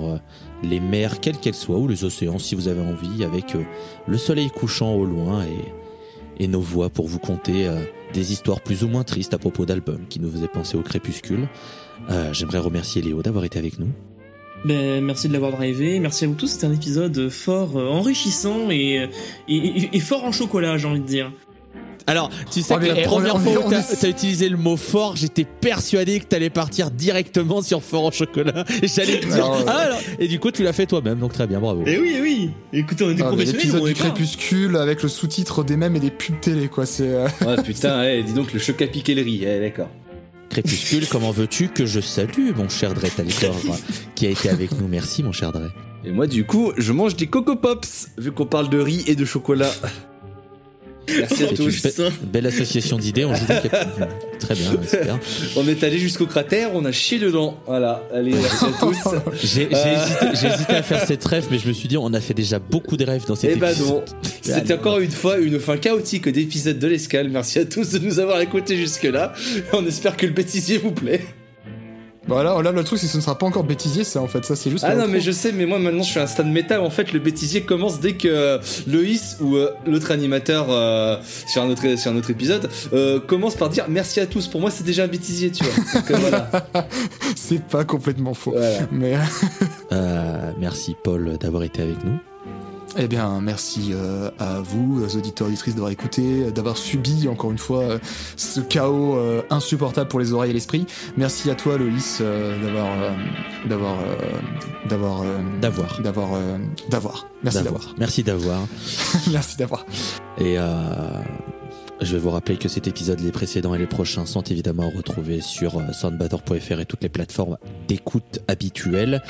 les mers, quelles qu'elles soient, ou les océans, si vous avez envie, avec euh, le soleil couchant au loin et, nos voix pour vous conter euh, des histoires plus ou moins tristes à propos d'albums qui nous faisaient penser au crépuscule. Euh, J'aimerais remercier Léo d'avoir été avec nous. Ben, merci de l'avoir drivé, merci à vous tous, c'était un épisode fort enrichissant et- et fort en chocolat, j'ai envie de dire. Alors, tu sais Oh, que la première on- fois où t'as utilisé le mot fort, j'étais persuadé que t'allais partir directement sur fort en chocolat. Et j'allais te dire, ah, alors. Et du coup, tu l'as fait toi-même, donc très bien, bravo. Eh oui, eh oui Écoutez, on est des Ah, professionnels, on du est crépuscule avec le sous-titre des mêmes et des pubs télé, quoi. C'est. euh, Ouais, putain, dis donc le choc à piquer le riz, eh, d'accord. Crépuscule, comment veux-tu que je salue mon cher Dre Talcor, qui a été avec nous? Merci, mon cher Dre. Et moi, du coup, je mange des Coco Pops, vu qu'on parle de riz et de chocolat. Merci à C'est une tous. be- belle association d'idées, on joue des cap- Très bien, super. On est allé jusqu'au cratère, on a chié dedans. Voilà, allez, merci à tous. J'ai Euh. hésité, j'ai hésité à faire cette rêve, mais je me suis dit, on a fait déjà beaucoup de rêves dans cet Eh ben épisode. non, c'était encore une fois une fin chaotique d'épisode de l'escale. Merci à tous de nous avoir écoutés jusque-là. On espère que le bêtisier vous plaît. Bah là, là, le truc, c'est que ce ne sera pas encore bêtisier, ça, en fait. Ça, c'est juste. Ah non, mais je sais, mais moi maintenant je suis à un stade méta. En fait, le bêtisier commence dès que euh, Loïs ou euh, l'autre animateur euh, sur, un autre, sur un autre épisode euh, commence par dire merci à tous. Pour moi, c'est déjà un bêtisier, tu vois. Voilà. C'est pas complètement faux. Voilà. Mais. Euh, merci Paul d'avoir été avec nous. Eh bien, merci euh, à vous, auditeurs auditrices, d'avoir écouté, d'avoir subi encore une fois euh, ce chaos euh, insupportable pour les oreilles et l'esprit. Merci à toi, Loïs, euh, d'avoir, euh, d'avoir, euh, d'avoir, euh, D'avoir. d'avoir, d'avoir. Merci d'avoir. Merci d'avoir. merci d'avoir. Et euh, je vais vous rappeler que cet épisode, les précédents et les prochains sont évidemment retrouvés sur euh, soundbattle.fr et toutes les plateformes d'écoute habituelles.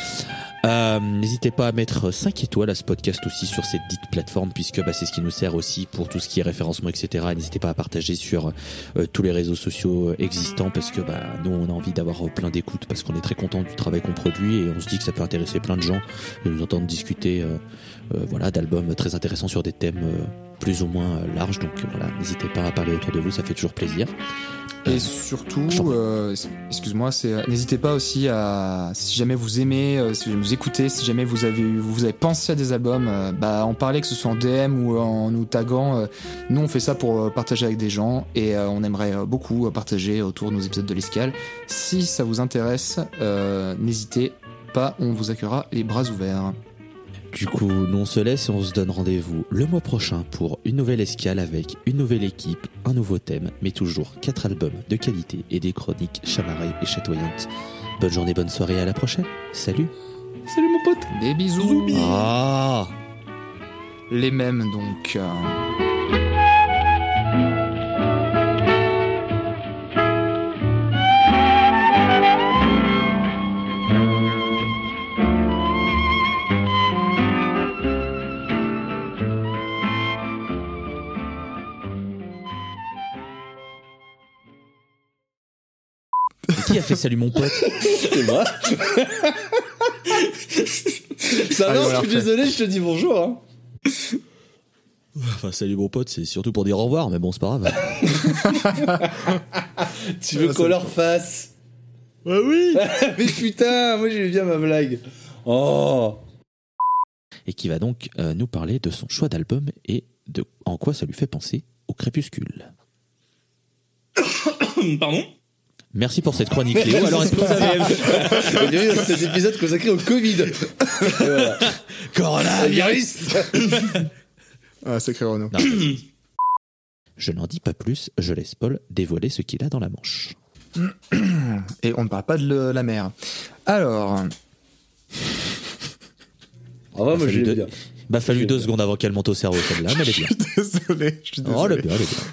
Euh, N'hésitez pas à mettre 5 étoiles à ce podcast aussi sur cette dite plateforme puisque bah, c'est ce qui nous sert aussi pour tout ce qui est référencement, etc. Et N'hésitez pas à partager sur euh, tous les réseaux sociaux existants parce que bah, nous on a envie d'avoir plein d'écoutes parce qu'on est très content du travail qu'on produit et on se dit que ça peut intéresser plein de gens de nous entendre discuter voilà, d'albums très intéressants sur des thèmes plus ou moins euh, larges. Donc euh, voilà, n'hésitez pas à parler autour de vous, ça fait toujours plaisir. Et surtout, j'en prie. euh, excuse-moi, c'est euh, n'hésitez pas aussi à si jamais vous aimez, euh, si vous écoutez, si jamais vous avez vous avez pensé à des albums, euh, bah en parler que ce soit en DM ou en nous taguant. euh, nous on fait ça pour euh, partager avec des gens et euh, on aimerait euh, beaucoup euh, partager autour de nos épisodes de l'escale. Si ça vous intéresse, euh, n'hésitez pas, on vous accueillera les bras ouverts. Du coup, nous on se laisse et on se donne rendez-vous le mois prochain pour une nouvelle escale avec une nouvelle équipe, un nouveau thème, mais toujours quatre albums de qualité et des chroniques chamarrées et chatoyantes. Bonne journée, bonne soirée, à la prochaine. Salut. Salut mon pote. Des bisous. Ah. Les mêmes donc. euh. Qui a fait salut mon pote? C'est moi. Ça va, je suis désolé, je te dis bonjour. Hein. Enfin, salut mon pote, c'est surtout pour dire au revoir, mais bon, c'est pas grave. Tu veux Ah, qu'on leur fasse? Bah oui Mais putain, moi j'aime bien ma blague. Oh. Et qui va donc euh, nous parler de son choix d'album et de en quoi ça lui fait penser au crépuscule. Pardon? Merci pour cette chronique Léo. Alors, est-ce que vous avez... Bienvenue dans cet épisode consacré au Covid. Voilà. Coronavirus Ah, sacré Renaud. Non. Je n'en dis pas plus, je laisse Paul dévoiler ce qu'il a dans la manche. Et on ne parle pas de le- la mer. Alors, Ah ouais, moi fallu j'ai deux- bien. Bah fallu deux secondes avant qu'elle monte au cerveau celle-là, mais elle est bien. désolé, je suis désolé. Oh, elle est bien, elle est bien.